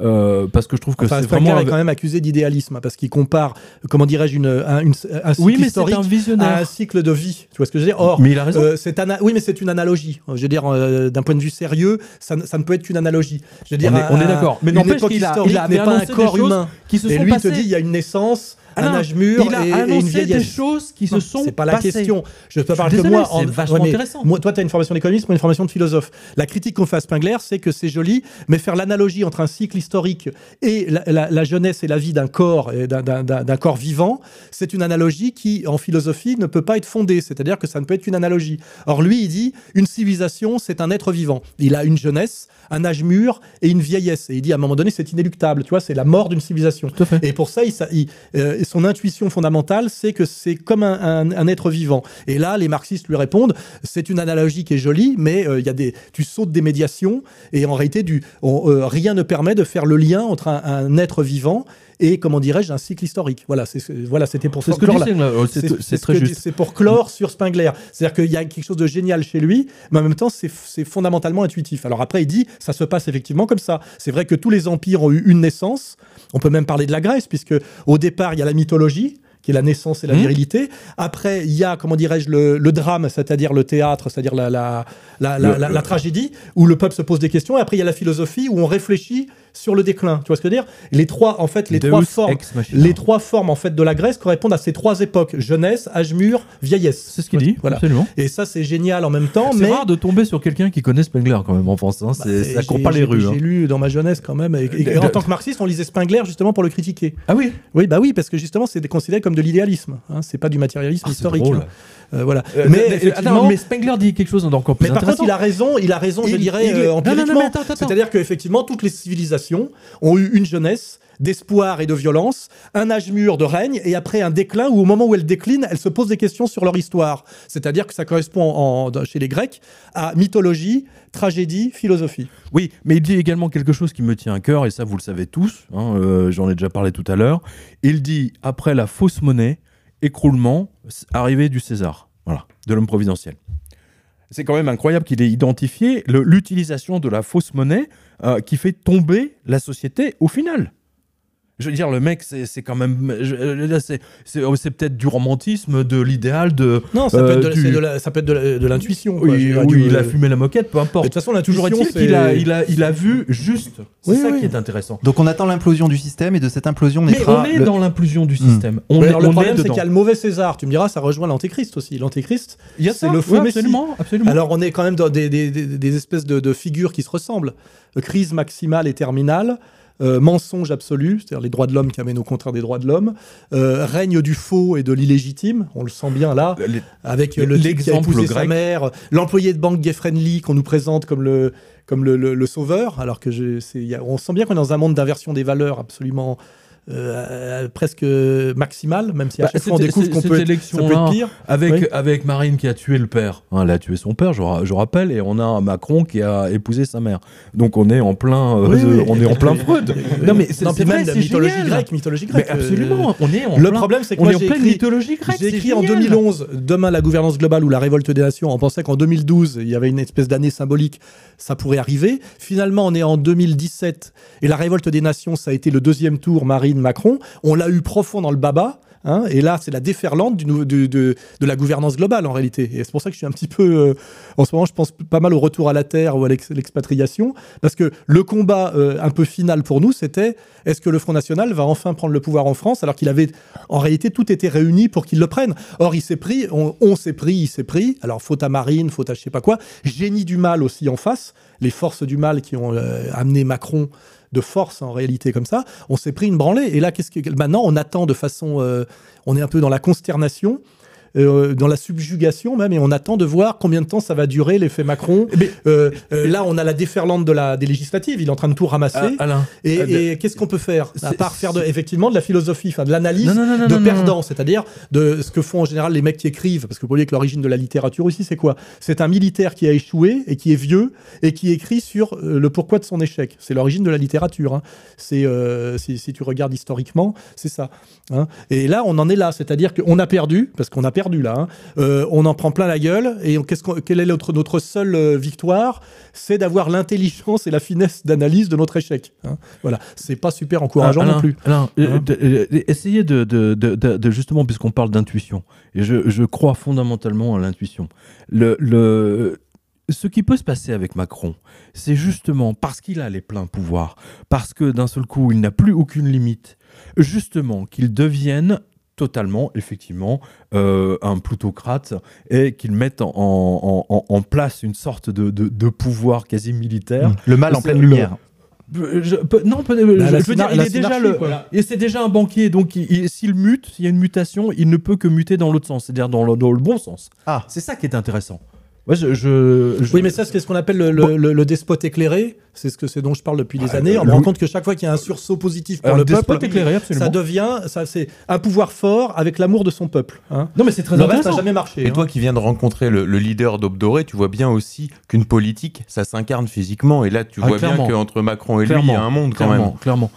euh, parce que je trouve que Enfin, c'est vraiment... est quand même accusé d'idéalisme hein, parce qu'il compare, comment dirais-je, une, un, une- un cycle Oui, mais historique un à visionnaire. un cycle de vie. Tu vois ce que je veux dire? Or, Mais il a raison. euh, ana- oui, mais c'est une analogie. Je veux dire, euh, d'un point de vue sérieux, ça, ne- ça ne peut être qu'une analogie. Je veux dire, on, est, est d'accord. Mais n'empêche qu'il a, il a n'est pas un corps humain. qui se Et sont lui passées. te dit, il y a une naissance, un âge mûr il a et, et une annoncé des vieillesse. choses qui se sont C'est pas la question. Je te parle que désolé, moi. c'est vachement mais intéressant. Moi, toi, tu as une formation d'économiste, moi, une formation de philosophe. La critique qu'on fait à Spengler, c'est que c'est joli, mais faire l'analogie entre un cycle historique et la, la- la jeunesse et la vie d'un corps, d'un- corps vivant, c'est une analogie qui, en philosophie, ne peut pas être fondée. C'est-à-dire que ça ne peut être qu'une analogie. Or, lui, il dit une civilisation, c'est un être vivant. Il a une jeunesse, un âge mûr et une vieillesse. Et il dit à un moment donné, c'est inéluctable. Tu vois, c'est la mort d'une civilisation. Tout à fait. Et pour ça, il- euh, son intuition fondamentale, c'est que c'est comme un, être vivant. Et là, les marxistes lui répondent, c'est une analogie qui est jolie, mais euh, il y a des, tu sautes des médiations, et en réalité, du, euh, rien ne permet de faire le lien entre un être vivant et, comment dirais-je, un cycle historique. Voilà, c'est, voilà, c'était pour ce que clore. Oh, c'est c'est, c'est ce très juste. C'est pour clore sur Spengler. C'est-à-dire qu'il y a quelque chose de génial chez lui, mais en même temps, c'est, fondamentalement intuitif. Alors après, il dit, ça se passe effectivement comme ça. C'est vrai que tous les empires ont eu une naissance. On peut même parler de la Grèce, puisque au départ, il y a la mythologie qui est la naissance et la Mhm. virilité. Après, il y a, comment dirais-je, le, le drame, c'est-à-dire le théâtre, c'est-à-dire la, la tragédie, où le peuple se pose des questions. Et après, il y a la philosophie, où on réfléchit sur le déclin. Tu vois ce que je veux dire? Les trois, en fait, les Deus trois formes. Les trois formes en fait de la Grèce correspondent à ces trois époques jeunesse, âge mûr, vieillesse. C'est ce qu'il dit, Voilà. absolument. Et ça c'est génial en même temps. C'est mais rare de tomber sur quelqu'un qui connaît Spengler quand même en France. Hein. Bah, ça j'ai- court pas les j'ai- rues. J'ai hein. lu dans ma jeunesse quand même. Et, et De- en tant que marxiste, on lisait Spengler justement pour le critiquer. Ah oui? Oui, bah oui, parce que justement, c'est considéré comme de l'idéalisme. Hein, c'est pas du matérialisme Ah, c'est historique. Euh, voilà. Euh, mais, mais, effectivement, attends, mais Spengler dit quelque chose d'encore plus mais par contre, il a raison. Il a raison, je Il- dirais, il- euh, non, non, non, empiriquement. C'est-à-dire qu'effectivement, toutes les civilisations ont eu une jeunesse d'espoir et de violence, un âge mûr de règne, et après un déclin où au moment où elles déclinent, elles se posent des questions sur leur histoire. C'est-à-dire que ça correspond en- chez les Grecs à mythologie, tragédie, philosophie. Oui, mais il dit également quelque chose qui me tient à cœur, et ça vous le savez tous, hein, euh, j'en ai déjà parlé tout à l'heure. Il dit, après la fausse monnaie, écroulement, arrivée du César, voilà, de l'homme providentiel. C'est quand même incroyable qu'il ait identifié l'utilisation de la fausse monnaie euh, qui fait tomber la société au final. Je veux dire, le mec, c'est c'est quand même. euh, là, C'est peut-être du romantisme, de l'idéal, de. Non, ça, Euh, peut être de, du- c'est de la- ça peut être de la- de l'intuition. Oui, dirais, oui, du- il a fumé la moquette, peu Mais importe. De toute façon, Toujours l'intuition, est-il qu'il a, il a, il a vu juste. C'est Oui, ça oui. qui est intéressant. Donc on attend l'implosion du système et de cette implosion Mais naîtra on est le- dans l'implosion du Hmm. système. On Ouais, est, alors, le on problème, c'est qu'il y a le mauvais César. Tu me diras, ça rejoint l'Antéchrist aussi. L'Antéchrist, Il y a c'est ça, le faux absolument, absolument. Alors, on est quand même dans des, des- des- des espèces de, de figures qui se ressemblent. Euh, Crise maximale et terminale. Euh, mensonge absolu, c'est-à-dire les droits de l'homme qui amènent au contraire des droits de l'homme, euh, règne du faux et de l'illégitime, on le sent bien là, Les- avec euh, le type qui a épousé sa mère, l'employé de banque gay friendly qu'on nous présente comme le, comme le, le- le sauveur, alors que je, y a- on sent bien qu'on est dans un monde d'inversion des valeurs absolument euh, presque maximale, même si à Bah, chaque fois on découvre qu'on peut, être, ça peut être pire. Avec, Oui. avec Marine qui a tué le père. Hein, elle a tué son père, je, ra- je rappelle, et on a Macron qui a épousé sa mère. Donc on est en plein, euh, Oui, oui. on est en plein Freud. non mais c'est même la mythologie génial. grecque, mythologie Mais grecque. euh, absolument, on est en Le plein, problème, c'est que on moi, est en pleine écrit- mythologie grecque. J'ai écrit en génial. 2011, demain la gouvernance globale ou la révolte des nations. On pensait qu'en 2012, il y avait une espèce d'année symbolique, ça pourrait arriver. Finalement, on est en 2017 et la révolte des nations, ça a été le deuxième tour Marine-Macron. On l'a eu profond dans le baba. hein, et là, c'est la déferlante de, la gouvernance globale en réalité. Et c'est pour ça que je suis un petit peu. euh, en ce moment, je pense pas mal au retour à la terre ou à l'ex- l'expatriation. Parce que le combat euh, un peu final pour nous, c'était est-ce que le Front National va enfin prendre le pouvoir en France alors qu'il avait en réalité tout été réuni pour qu'il le prenne. Or, il s'est pris, on, on s'est pris, il s'est pris. Alors, faute à Marine, faute à je sais pas quoi. Génie du mal aussi en face. Les forces du mal qui ont euh, amené Macron de force en réalité comme ça. On s'est pris une branlée. Et là, qu'est-ce que maintenant on attend de façon, euh, on est un peu dans la consternation. Euh, dans la subjugation même, et on attend de voir combien de temps ça va durer l'effet Macron. Mais- Euh, euh, là, on a la déferlante de la, des législatives, il est en train de tout ramasser. Ah, Alain, Et, et qu'est-ce qu'on peut faire À part faire de, effectivement de la philosophie, enfin de l'analyse Non, non, non, non, de perdants, c'est-à-dire de ce que font en général les mecs qui écrivent. Parce que vous voyez que l'origine de la littérature ici, c'est quoi? C'est un militaire qui a échoué et qui est vieux et qui écrit sur le pourquoi de son échec. C'est l'origine de la littérature. hein. C'est si, si tu regardes historiquement, c'est ça. hein. Et là, on en est là, c'est-à-dire qu'on a perdu, parce qu'on a perdu là. hein. Euh, on en prend plein la gueule. Et on- quelle est notre, notre seule euh, victoire? C'est d'avoir l'intelligence et la finesse d'analyse de notre échec. hein. Voilà, c'est pas super encourageant Alain, non plus. Alain, euh, Hein? euh, essayez de, de- de- de- de- justement, puisqu'on parle d'intuition, et je, je crois fondamentalement à l'intuition. Le, le, ce qui peut se passer avec Macron, c'est justement parce qu'il a les pleins pouvoirs, parce que d'un seul coup, il n'a plus aucune limite, justement, qu'il devienne totalement, effectivement, euh, un plutocrate et qu'il mette en, en- en- en place une sorte de, de- de pouvoir quasi militaire. Le mal en pleine le- lumière. Euh, je- peu- non, peu- je, Bah, veux dire, il est déjà le, quoi. et c'est déjà un banquier, donc il- il- s'il mute, s'il y a une mutation, il ne peut que muter dans l'autre sens, c'est-à-dire dans dans le bon sens. Ah. C'est ça qui est intéressant. Moi, je, je- je- Oui, mais ça, c'est ce qu'on appelle le, le- le- le despote éclairé. C'est ce que c'est dont je parle depuis des Ah, années. On me rend compte que chaque fois qu'il y a un sursaut positif pour le peuple, éclairé, ça devient, ça c'est un pouvoir fort avec l'amour de son peuple. hein. Non, mais c'est très Le reste n'a intéressant. jamais marché. Et hein. toi qui viens de rencontrer le, le leader d'Aube Dorée, tu vois bien aussi qu'une politique, ça s'incarne physiquement. Et là, tu Ah, vois clairement. bien qu'entre Macron et lui, il y a un monde quand clairement, même. clairement.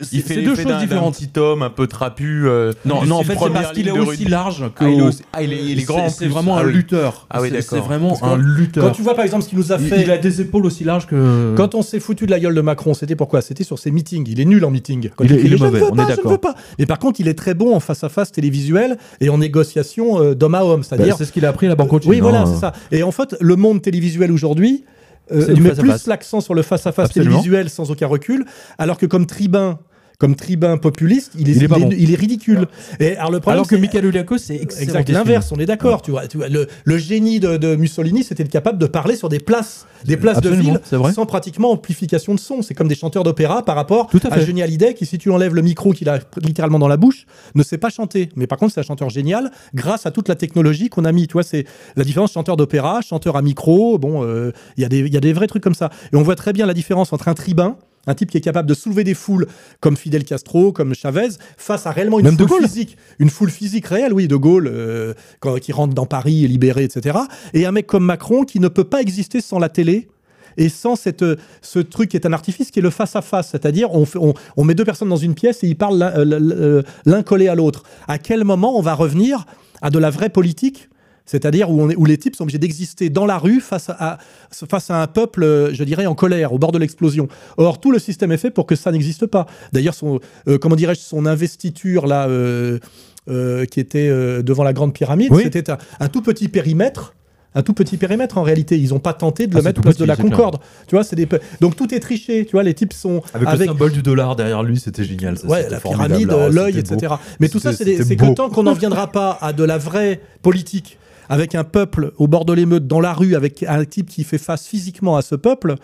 C'est Il fait deux choses différentes. petit homme un peu trapu. euh, Non, non, en fait, c'est parce qu'il est aussi large que. Ah, il est, aussi- ah, il est, il est grand. C'est vraiment Ah un lutteur. Ah oui, C'est- C'est d'accord. vraiment que un lutteur. Quand tu vois par exemple ce qu'il nous a fait. il a des épaules aussi larges que. Quand on s'est foutu de la gueule de Macron, c'était pourquoi C'était sur ses meetings. Il est nul en meeting. Quand Il est- est mauvais, on pas, est d'accord. Mais par contre, il est très bon en face à face télévisuel et en négociation euh, d'homme à homme, Bah, c'est-à-dire. c'est ce qu'il a appris à la banque oui, voilà, c'est ça. Et en fait, le monde télévisuel aujourd'hui euh, du met face-à-face. plus l'accent sur le face-à-face Absolument. télévisuel sans aucun recul, alors que comme tribun, comme tribun populiste, il est, Il est pas bon. il est ridicule. Et alors le problème, Alors que c'est- Michael Oliakos, c'est excellent. Exact, l'inverse, on est d'accord. Tu vois, tu vois, le, le génie de, de Mussolini, c'était capable de parler sur des places, des places de ville, sans pratiquement amplification de son. C'est comme des chanteurs d'opéra par rapport Tout à à. Johnny Hallyday, qui si tu enlèves le micro qu'il a littéralement dans la bouche, ne sait pas chanter. Mais par contre, c'est un chanteur génial grâce à toute la technologie qu'on a mis. Tu vois, c'est la différence chanteur d'opéra, chanteur à micro. Bon, euh, il y a des, il y a des vrais trucs comme ça. Et on voit très bien la différence entre un tribun. Un type qui est capable de soulever des foules comme Fidel Castro, comme Chavez, face à réellement une Même foule physique, une foule physique réelle, oui, De Gaulle, euh, quand- qui rentre dans Paris, libéré, etc. Et un mec comme Macron qui ne peut pas exister sans la télé et sans cette, euh, ce truc qui est un artifice qui est le face-à-face. C'est-à-dire, on, on, on met deux personnes dans une pièce et ils parlent l'un euh, l'un collé à l'autre. À quel moment on va revenir à de la vraie politique c'est-à-dire où, on est- où les types sont obligés d'exister dans la rue face à, face à un peuple, euh, je dirais, en colère, au bord de l'explosion. Or, tout le système est fait pour que ça n'existe pas. D'ailleurs, son, euh, comment dirais-je, son investiture, là, euh, euh, qui était devant la Grande Pyramide, Oui. c'était un, un tout petit périmètre. Un tout petit périmètre en réalité. Ils n'ont pas tenté de Ah, le mettre place petit, de la clair. Concorde. Tu vois, c'est des. pe- Donc tout est triché. Tu vois, les types sont Avec, avec le symbole du dollar derrière lui, c'était génial. ça, ouais, la pyramide, Ah, l'œil, etc. Mais tout ça, c'est que tant qu'on n'en viendra pas à de la vraie politique, avec un peuple au bord de l'émeute, dans la rue, avec un type qui fait face physiquement à ce peuple,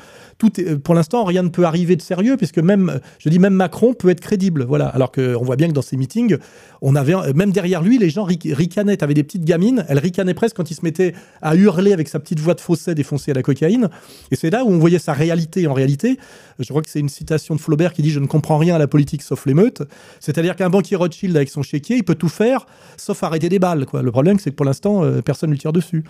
pour l'instant, rien ne peut arriver de sérieux, puisque même, je dis, même Macron peut être crédible. Voilà. Alors qu'on voit bien que dans ces meetings, on avait, même derrière lui, les gens ric- ricanaient. T'avais des petites gamines, elles ricanaient presque quand il se mettait à hurler avec sa petite voix de fausset défoncée à la cocaïne. Et c'est là où on voyait sa réalité en réalité. Je crois que c'est une citation de Flaubert qui dit Je ne comprends rien à la politique sauf l'émeute. C'est-à-dire qu'un banquier Rothschild avec son chéquier, il peut tout faire sauf arrêter des balles. Le problème, c'est que pour l'instant, euh, personne ne lui tire dessus.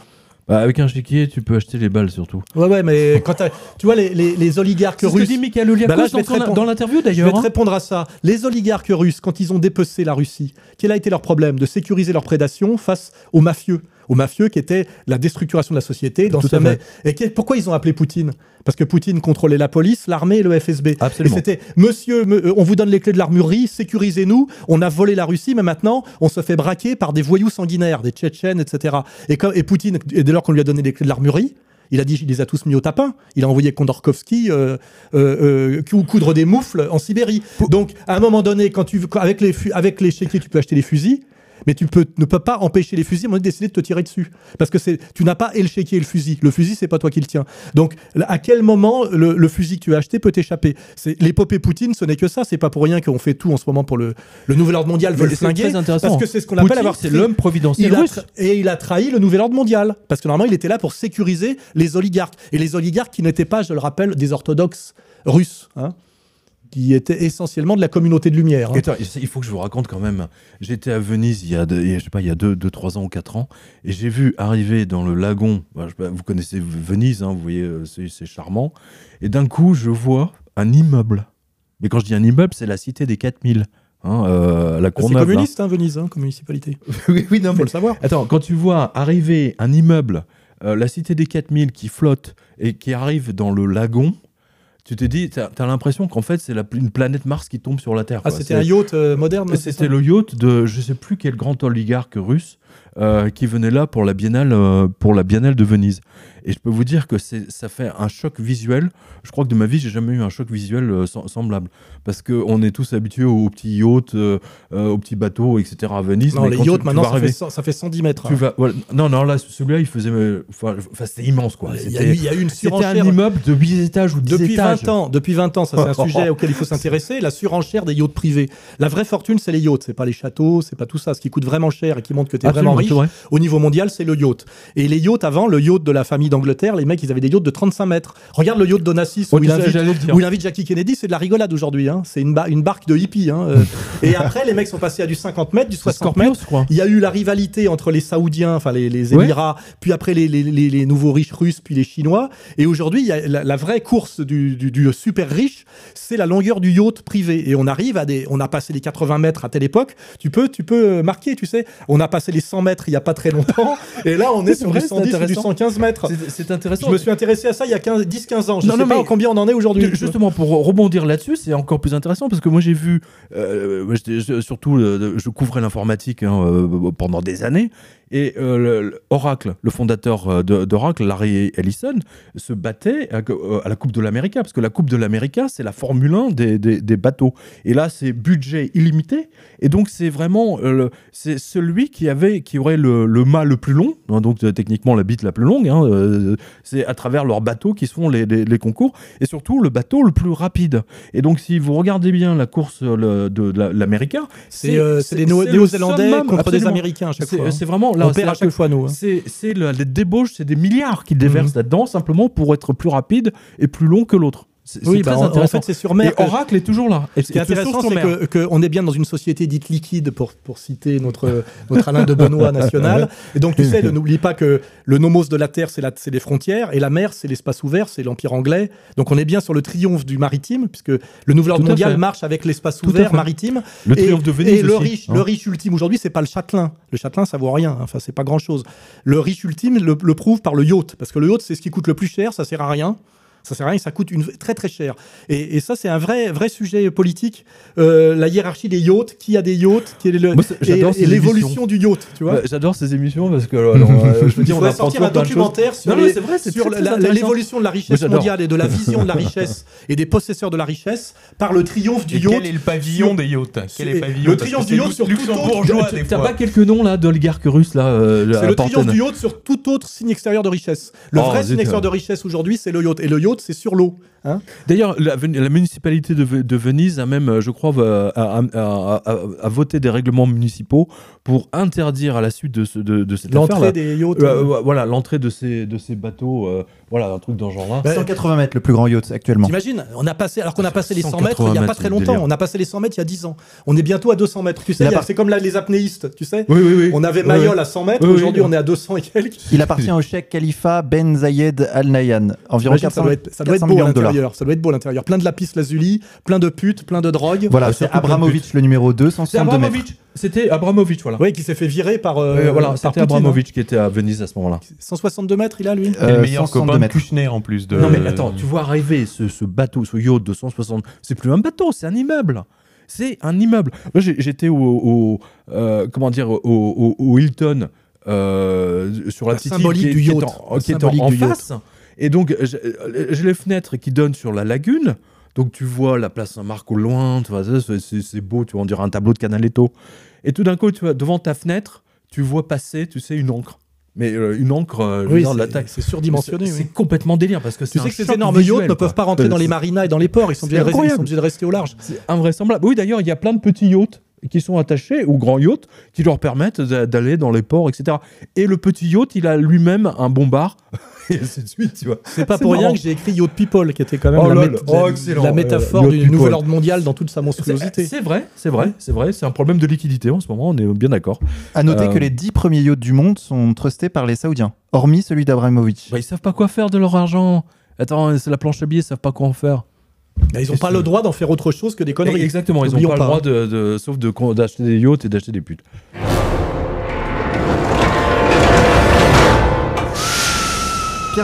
Bah, avec un chéquier, tu peux acheter les balles surtout. Ouais, ouais, mais quand tu vois, les, les- les oligarques C'est ce que russes. dit Oliakos Bah dans, répondre. dans l'interview Je vais d'ailleurs. te hein. répondre à ça. Les oligarques russes, quand ils ont dépecé la Russie, quel a été leur problème De sécuriser leur prédation face aux mafieux? Aux mafieux qui étaient la déstructuration de la société. Dans ce. Et pourquoi ils ont appelé Poutine? Parce que Poutine contrôlait la police, l'armée et le FSB. Absolument. Et c'était Monsieur, me- euh, on vous donne les clés de l'armurerie, sécurisez-nous. On a volé la Russie, mais maintenant, on se fait braquer par des voyous sanguinaires, des Tchétchènes, etc. Et, Poutine, et dès lors qu'on lui a donné les clés de l'armurerie, il a dit, il les a tous mis au tapin. Il a envoyé Kondorkovski euh, euh, euh, cou- coudre des moufles en Sibérie. Donc, à un moment donné, quand tu, avec les, avec les chéquiers, tu peux acheter des fusils. Mais tu peux, ne peux pas empêcher les fusils à un moment donné de décider de te tirer dessus. Parce que tu n'as pas et le fusil. Le fusil, c'est pas toi qui le tiens. Donc, à quel moment le, le fusil que tu as acheté peut t'échapper? C'est L'épopée Poutine, ce n'est que ça. C'est pas pour rien qu'on fait tout en ce moment pour le, le nouvel ordre mondial, veut le c'est flinguer. très intéressant. Parce que c'est ce qu'on Poutine, appelle avoir c'est l'homme providentiel a russe. et il a trahi le nouvel ordre mondial. Parce que normalement, il était là pour sécuriser les oligarques. Et les oligarques qui n'étaient pas, je le rappelle, des orthodoxes russes. hein, qui étaient essentiellement de la communauté de lumière. hein. Attends, il faut que je vous raconte quand même. J'étais à Venise il y a, deux- je sais pas, il y a 2, 3 ans ou 4 ans, et j'ai vu arriver dans le lagon, bah, vous connaissez Venise, hein, vous voyez, euh, c'est c'est charmant, et d'un coup, je vois un immeuble. Mais quand je dis un immeuble, c'est la cité des 4000. Hein, euh, la C'est Courneuve, là. communiste, hein, Venise, hein, comme municipalité. oui, oui, non, Faut mais- le savoir. Attends, quand tu vois arriver un immeuble, euh, la cité des 4000 qui flotte et qui arrive dans le lagon, tu te dis, t'as as, l'impression qu'en fait, c'est la- une planète Mars qui tombe sur la Terre. Ah, c'était un yacht euh, moderne c'est C'était le yacht de je sais plus quel grand oligarque russe euh, qui venait là pour la biennale euh, pour la biennale de Venise. Et je peux vous dire que ça fait un choc visuel. Je crois que de ma vie j'ai jamais eu un choc visuel euh, sem- semblable parce que on est tous habitués aux, petits yachts, aux petits bateaux, etc. à Venise. Non, mais les yachts, tu maintenant, ça fait, arriver- 100 ça fait 110 mètres. tu vas, voilà. Non, non, là, celui-là, il faisait. Enfin, c'était immense, quoi. Il y, a eu, y a eu une c'était un surenchère. immeuble de 8 étages ou 10 Depuis étages. 20 ans, depuis 20 ans, ça c'est un sujet auquel il faut s'intéresser, la surenchère des yachts privés. La vraie fortune, c'est les yachts, c'est pas les châteaux, c'est pas tout ça. Ce qui coûte vraiment cher et qui montre que tu es vraiment. Au niveau mondial, c'est le yacht. Et les yachts avant, le yacht de la famille d'Angleterre, les mecs, ils avaient des yachts de 35 mètres. Regarde le yacht d'Onassis où, il invite- où il invite Jackie Kennedy, c'est de la rigolade aujourd'hui. hein. C'est une, ba- une barque de hippie. hein. Euh, Et après, les mecs sont passés à du 50 mètres, du 60 Scorpions, mètres. Il y a eu la rivalité entre les Saoudiens, enfin les, les Ouais. Émirats, puis après les, les- les- nouveaux riches russes, puis les Chinois. Et aujourd'hui, la, la vraie course du, du- du super riche, c'est la longueur du yacht privé. Et on arrive à des, on a passé les 80 mètres à telle époque. Tu peux, tu peux marquer, tu sais. On a passé les 100 mètres il y a pas très longtemps. et là, on est sur vrai, du c'est 110 ou du intéressant. 115 mètres. C'est- intéressant. Je me suis intéressé à ça il y a 15 10-15 ans. Je Non, sais non, pas mais- combien on en est aujourd'hui. Justement, pour rebondir là-dessus, c'est encore plus intéressant parce que moi j'ai vu, euh, je- surtout, euh, je couvrais l'informatique hein, euh, pendant des années, et euh, le- le Oracle, le fondateur euh, de- d'Oracle, Larry Ellison, se battait à, euh, à la Coupe de l'América, parce que la Coupe de l'América, c'est la Formule 1 des, des- des bateaux. Et là, c'est budget illimité, et donc c'est vraiment euh, c'est celui qui, avait, qui aurait le, le mât le plus long, hein, donc techniquement la bite la plus longue, hein, euh, c'est à travers leurs bateaux qui se font les, les- les concours, et surtout le bateau le plus rapide. Et donc, si vous regardez bien la course le- de, la- l'América, C'est des Néo-Zélandais contre des absolument. Américains à chaque fois. hein. c'est vraiment là, c'est perd à à chaque fois nous. hein. c'est c'est le- les débauches, c'est des milliards qu'ils déversent Mhm. là-dedans simplement pour être plus rapide et plus long que l'autre. C'est Oui, bah, en- fait, c'est sur mer. et Oracle est toujours là. Et Ce qui est intéressant, c'est qu'on est bien dans une société dite liquide, pour, pour citer notre, notre Alain de Benoît national. Et donc, tu sais, n'oublie pas que le nomos de la Terre, c'est la- c'est les frontières, et la mer, c'est l'espace ouvert, c'est l'Empire anglais. Donc, on est bien sur le triomphe du maritime, puisque le nouvel ordre mondial marche avec l'espace ouvert maritime. Le Et- triomphe de Venise Et le aussi, riche, hein. le riche ultime aujourd'hui, c'est pas le châtelain. Le châtelain, ça vaut rien. Enfin, c'est pas grand chose. Le riche ultime le, le prouve par le yacht, parce que le yacht, c'est ce qui coûte le plus cher, ça sert à rien. Ça sert à rien, ça coûte une, très très cher. Et, et ça, c'est un vrai, vrai sujet politique. Euh, la hiérarchie des yachts, qui a des yachts, qui est le, Moi, c'est- et, l'évolution du yacht, tu vois. J'adore ces émissions parce que alors, euh, je veux dire, on apprend sortir un documentaire sur, l'évolution de la richesse mondiale et de la vision de la richesse et des possesseurs de la richesse par le triomphe du Et yacht. quel est le pavillon des yachts? Quel est C'est- le pavillon? le Parce triomphe du yacht sur tout autre- T'as pas quelques noms là d'oligarques russes là euh, C'est le triomphe du yacht sur tout autre signe extérieur de richesse. Le Oh, vrai signe extérieur de richesse aujourd'hui, c'est le yacht. Et le yacht, c'est sur l'eau. Hein. D'ailleurs, la, la municipalité de, Ve- de Venise a même, euh, je crois, va- a, a- a- a- a voté des règlements municipaux pour interdire à la suite de, ce, de, de cette affaire L'entrée des yachts. Euh, voilà, l'entrée de ces, de ces bateaux, euh, voilà, un truc dans ce genre-là. Bah, 180 mètres, le plus grand yacht actuellement. T'imagines On a passé, alors qu'on a passé les 100 mètres 180 il y a pas très longtemps. délire. On a passé les 100 mètres il y a 10 ans. On est bientôt à 200 mètres. Tu sais, a- c'est comme là, les apnéistes, tu sais. Oui, oui, oui. On avait Mayol oui. à 100 mètres. Oui, oui, Aujourd'hui, oui. on est à 200 et quelques. Il appartient au cheikh Khalifa Ben Zayed Al Nahyan. Environ Imagine, 400, ça doit être, ça doit être 400 beau à millions de dollars. L'intérieur. Ça doit être beau à l'intérieur. Plein de lapis lazuli, plein de putes, plein de drogue. Voilà, c'est Abramovich le numéro 2, C'est 162 mètres. C'était Abramovich, voilà. Oui, qui s'est fait virer par. euh, Euh, voilà, c'était Poutine, Abramovich qui était à Venise à ce moment-là. hein. 162 mètres, il a lui? C'est le Euh, meilleur 162 copain de. Kushner en plus de. Non mais attends, tu vois arriver ce, ce bateau, ce yacht de 160, c'est plus un bateau, c'est un immeuble. C'est un immeuble. Moi j'étais au, au, euh, comment dire au, au- au Hilton euh, sur la, La petite symbolique qui, du qui est yacht. en, qui est en- du yacht. Et donc j'ai j'ai les fenêtres qui donnent sur la lagune. Donc tu vois la place Saint-Marc au loin, c'est- beau, tu vois, on dirait un tableau de Canaletto. Et tout d'un coup, tu vois, devant ta fenêtre, tu vois passer, tu sais, une encre. Mais euh, une encre, euh, Oui, c'est surdimensionné. C'est oui. complètement délire parce que c'est Tu sais que ces énormes yachts ne peuvent pas rentrer dans les marinas et dans les ports. Ils sont obligés ils sont obligés de rester au large. C'est invraisemblable. Oui, d'ailleurs, il y a plein de petits yachts qui sont attachés, ou grands yachts, qui leur permettent d'a- d'aller dans les ports, etc. Et le petit yacht, il a lui-même un bombard, et ainsi de suite, tu vois. C'est pas pour rien que j'ai écrit Yacht People, qui était quand même Oh la, mét-. Oh, la- métaphore Euh, du People. nouvel ordre mondial dans toute sa monstruosité. c'est vrai, c'est vrai, c'est vrai. C'est un problème de liquidité en ce moment, on est bien d'accord. À noter Euh, que les 10 premiers yachts du monde sont trustés par les Saoudiens, hormis celui d'Abramovich. Bah, ils savent pas quoi faire de leur argent. Attends, c'est la planche à billets, ils savent pas quoi en faire. Bah, ils n'ont pas le droit d'en faire autre chose que des conneries. Exactement, ils ont N'oublions pas, pas, le droit hein. de, de- sauf de d'acheter des yachts et d'acheter des putes.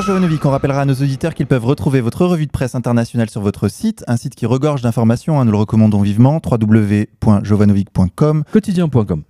Jovanovic, on rappellera à nos auditeurs qu'ils peuvent retrouver votre revue de presse internationale sur votre site, un site qui regorge d'informations, hein, nous le recommandons vivement, www.jovanovic.com, Quotidien.com.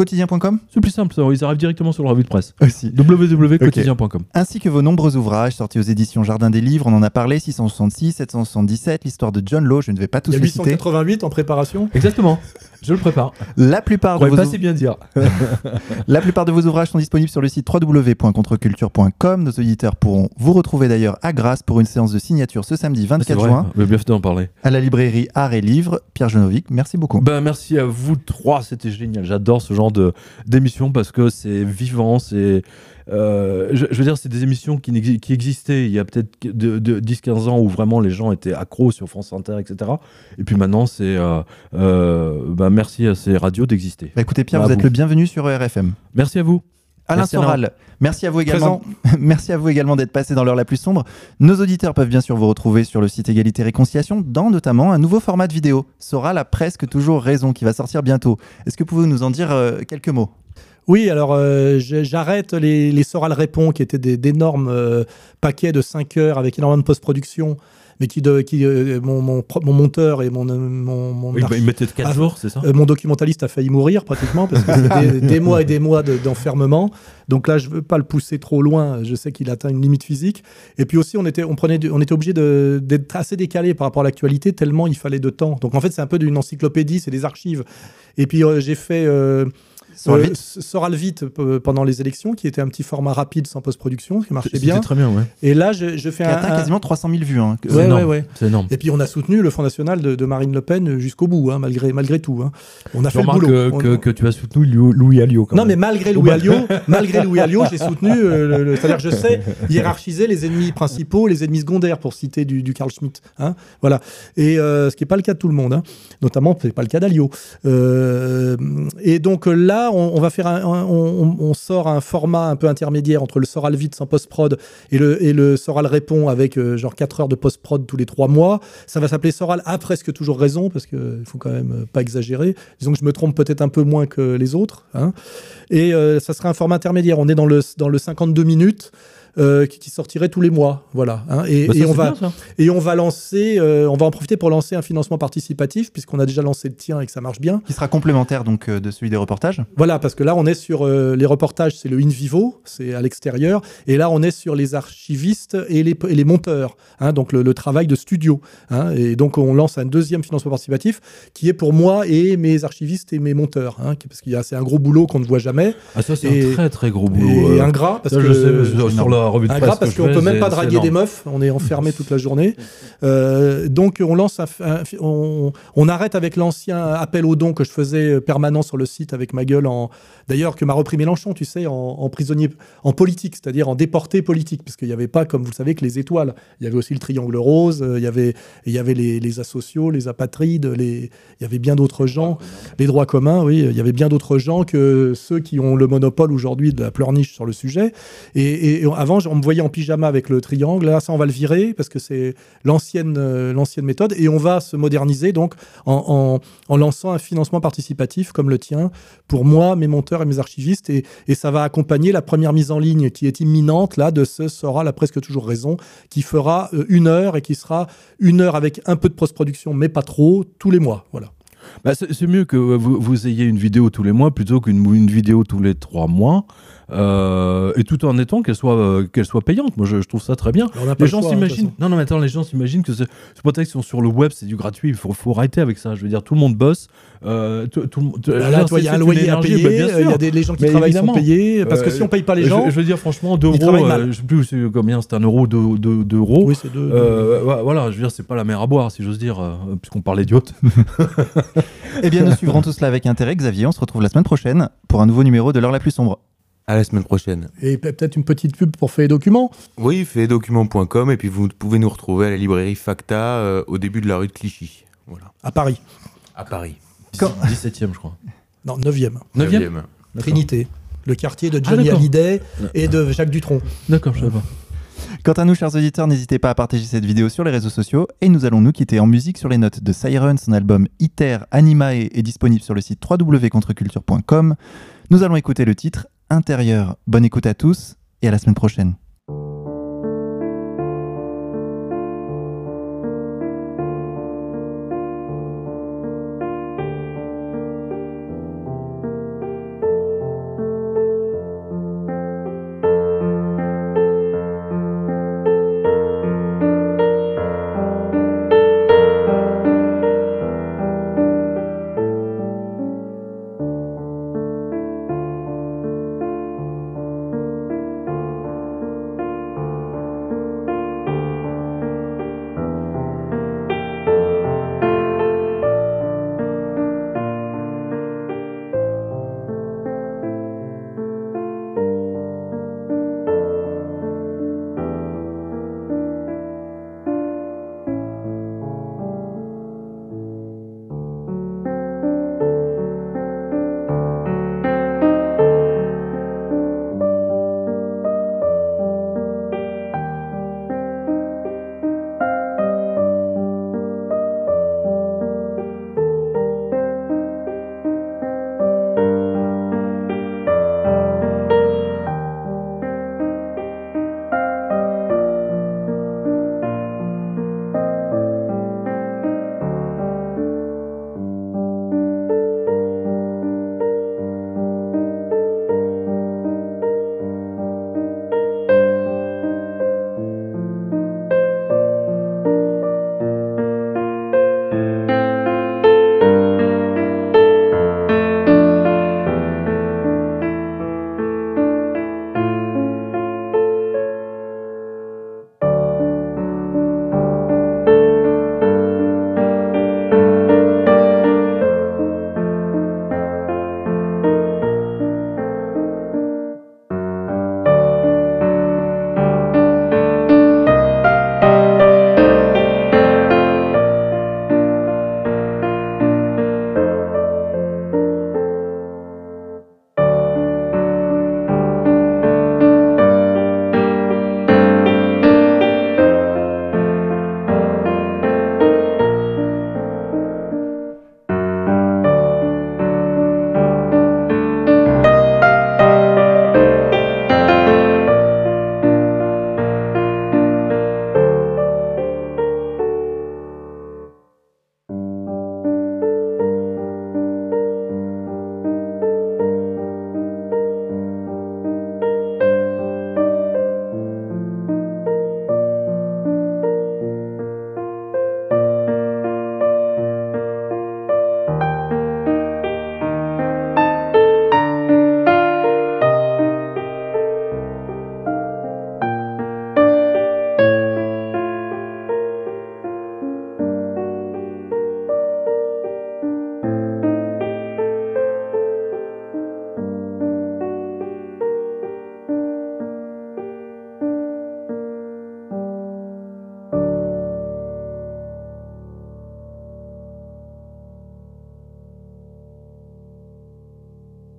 quotidien.com C'est plus simple, ça, ils arrivent directement sur la revue de presse. aussi. www.quotidien.com. Ainsi que vos nombreux ouvrages sortis aux éditions Jardin des Livres, on en a parlé, 666, 777, l'histoire de John Law, je ne vais pas tous les citer. 888 en préparation. Exactement, je le prépare. La plupart, de vos pas si bien dire. La plupart de vos ouvrages sont disponibles sur le site www.contreculture.com. Nos auditeurs pourront vous retrouver d'ailleurs à Grasse pour une séance de signature ce samedi 24 juin Mais bien fait d'en parler. à la librairie Art et Livres. Pierre Jovanovic, merci beaucoup. Ben, merci à vous trois, c'était génial. J'adore ce genre genre d'émission parce que c'est vivant, c'est euh, je, je veux dire, c'est des émissions qui, n'exi- qui existaient il y a peut-être de, de 10-15 ans où vraiment les gens étaient accros sur France Inter, etc. Et puis maintenant, c'est euh, euh, bah, merci à ces radios d'exister. Bah, écoutez, Pierre, Bah, vous êtes vous. le bienvenu sur RFM. Merci à vous. Alain Merci, Alain. Soral, merci à vous également. merci à vous également d'être passé dans l'heure la plus sombre. Nos auditeurs peuvent bien sûr vous retrouver sur le site Égalité Réconciliation dans notamment un nouveau format de vidéo. Soral a presque toujours raison qui va sortir bientôt. Est-ce que pouvez-vous nous en dire euh, quelques mots? Oui, alors euh, j'arrête les, les Soral Répond, qui étaient d'énormes euh, paquets de 5 heures avec énormément de post-production, mais qui, de, qui euh, mon, mon, mon monteur et mon, euh, mon, mon Oui, bah, il mettait 4 Ah, jours, c'est ça euh, mon documentaliste a failli mourir pratiquement parce que c'est des, des mois et des mois de- d'enfermement. Donc là, je veux pas le pousser trop loin. Je sais qu'il atteint une limite physique. Et puis aussi, on était, on prenait, du- on était obligé d'être assez décalé par rapport à l'actualité tellement il fallait de temps. Donc en fait, c'est un peu d'une encyclopédie, c'est des archives. Et puis euh, j'ai fait euh, Soral euh, vite Soral vite euh, pendant les élections, qui était un petit format rapide sans post-production, qui marchait bien. très bien, ouais. Et là, je, je fais qui un, atteint un- quasiment 300 000 vues. hein. C'est Ouais, énorme. ouais. C'est énorme. Et puis on a soutenu le Front National de, de Marine Le Pen jusqu'au bout, hein, malgré, malgré tout. hein. On a Je fait le boulot. que, On- que, que tu as soutenu Lou- Louis Alliot. quand Non, mais malgré Louis Alliot, malgré Louis Alliot, j'ai soutenu. euh, le- le- C'est-à-dire, que je sais hiérarchiser les ennemis principaux, les ennemis secondaires, pour citer du, du Carl Schmitt. Hein, voilà. Et euh, ce qui n'est pas le cas de tout le monde, hein. notamment, c'est pas le cas d'Alliot. Euh, et donc euh, on, va faire, un, on, sort un format un peu intermédiaire entre le Soral vite sans post-prod et le, et le Soral répond avec euh, genre 4 heures de post-prod tous les 3 mois. Ça va s'appeler Soral a presque toujours raison parce qu'il faut quand même euh, pas exagérer. Disons que je me trompe peut-être un peu moins que les autres. Hein. Et euh, ça sera un format intermédiaire. On est dans le, dans le 52 minutes. Euh, qui, qui sortirait tous les mois, voilà. hein. Et, Bah, ça, et on va bien, et on va lancer, euh, on va en profiter pour lancer un financement participatif puisqu'on a déjà lancé le tien et que ça marche bien. Qui sera complémentaire donc euh, de celui des reportages. Voilà, parce que là on est sur euh, les reportages, c'est le in vivo, c'est à l'extérieur, et là on est sur les archivistes et les, et les monteurs, hein, donc le, le travail de studio. hein. et donc on lance un deuxième financement participatif qui est pour moi et mes archivistes et mes monteurs, hein, qui- parce qu'il y a c'est un gros boulot qu'on ne voit jamais Ah, ça, c'est un très très gros boulot. et euh. ingrat parce Ça, que je sais, sur- sur la revue de ingrat presse parce qu'on peut même pas draguer des meufs, on est enfermé toute la journée. Euh, donc on lance, un, un- on, on arrête avec l'ancien appel aux dons que je faisais euh, permanent sur le site avec ma gueule en, d'ailleurs que m'a repris Mélenchon, tu sais, en, en prisonnier, en politique, c'est-à-dire en déporté politique, parce qu'il n'y avait pas, comme vous le savez, que les étoiles. Il y avait aussi le triangle rose, euh, il y avait, il y avait les, les asociaux, les apatrides, les, il y avait bien d'autres gens, les droits communs, oui, il y avait bien d'autres gens que ceux qui ont le monopole aujourd'hui de la pleurniche sur le sujet. Et, et- et avant, on me voyait en pyjama avec le triangle. Là, ça, on va le virer parce que c'est l'ancienne euh, l'ancienne méthode. Et on va se moderniser donc en, lançant un financement participatif comme le tien pour moi, mes monteurs et mes archivistes. Et, ça va accompagner la première mise en ligne qui est imminente là de ce sera la presque toujours raison qui fera euh, une heure et qui sera une heure avec un peu de post-production mais pas trop tous les mois. Voilà. Bah, c'est mieux que vous, ayez une vidéo tous les mois plutôt qu'une une vidéo tous les trois mois. Euh, et tout en étant qu'elle soit, euh, qu'elle soit payante. Moi, je, je trouve ça très bien. Les le gens hein, s'imaginent. Non, non, mais attends, les gens s'imaginent que ce, ce prétexte sont sur le web, c'est du gratuit. Il faut, faut arrêter avec ça. Je veux dire, tout le monde bosse. Euh, tout, tout Bah là, toi, il y a un loyer à énergie, payer, bah, euh, il y a des les gens qui Mais travaillent évidemment. sont payés, parce que Euh, si on paye pas les gens, Je, veux dire, franchement, 2 euros, euh, je sais plus combien, c'est un euro, 2 deux, deux euros. oui, c'est deux. Euh, voilà, je veux dire, c'est pas la mer à boire, si j'ose dire, euh, puisqu'on parlait d'yacht. Eh bien, nous suivrons tout cela avec intérêt. Xavier, on se retrouve la semaine prochaine pour un nouveau numéro de l'heure la plus sombre. À la semaine prochaine. Et pe- peut-être une petite pub pour fait documents. Oui, faitdocument.com et puis vous pouvez nous retrouver à la librairie Facta euh, au début de la rue de Clichy. Voilà. à Paris. À Paris. Quand- 17ème, je crois. Non, 9e. 9e Neuvième. Trinité. Le quartier de Ah, Johnny d'accord. Hallyday et de Jacques Dutronc. D'accord, je sais pas. Quant à nous, chers auditeurs, n'hésitez pas à partager cette vidéo sur les réseaux sociaux et nous allons nous quitter en musique sur les notes de Siren. Son album Iter Animae est disponible sur le site www.contreculture.com. Nous allons écouter le titre Intérieur. Bonne écoute à tous et à la semaine prochaine.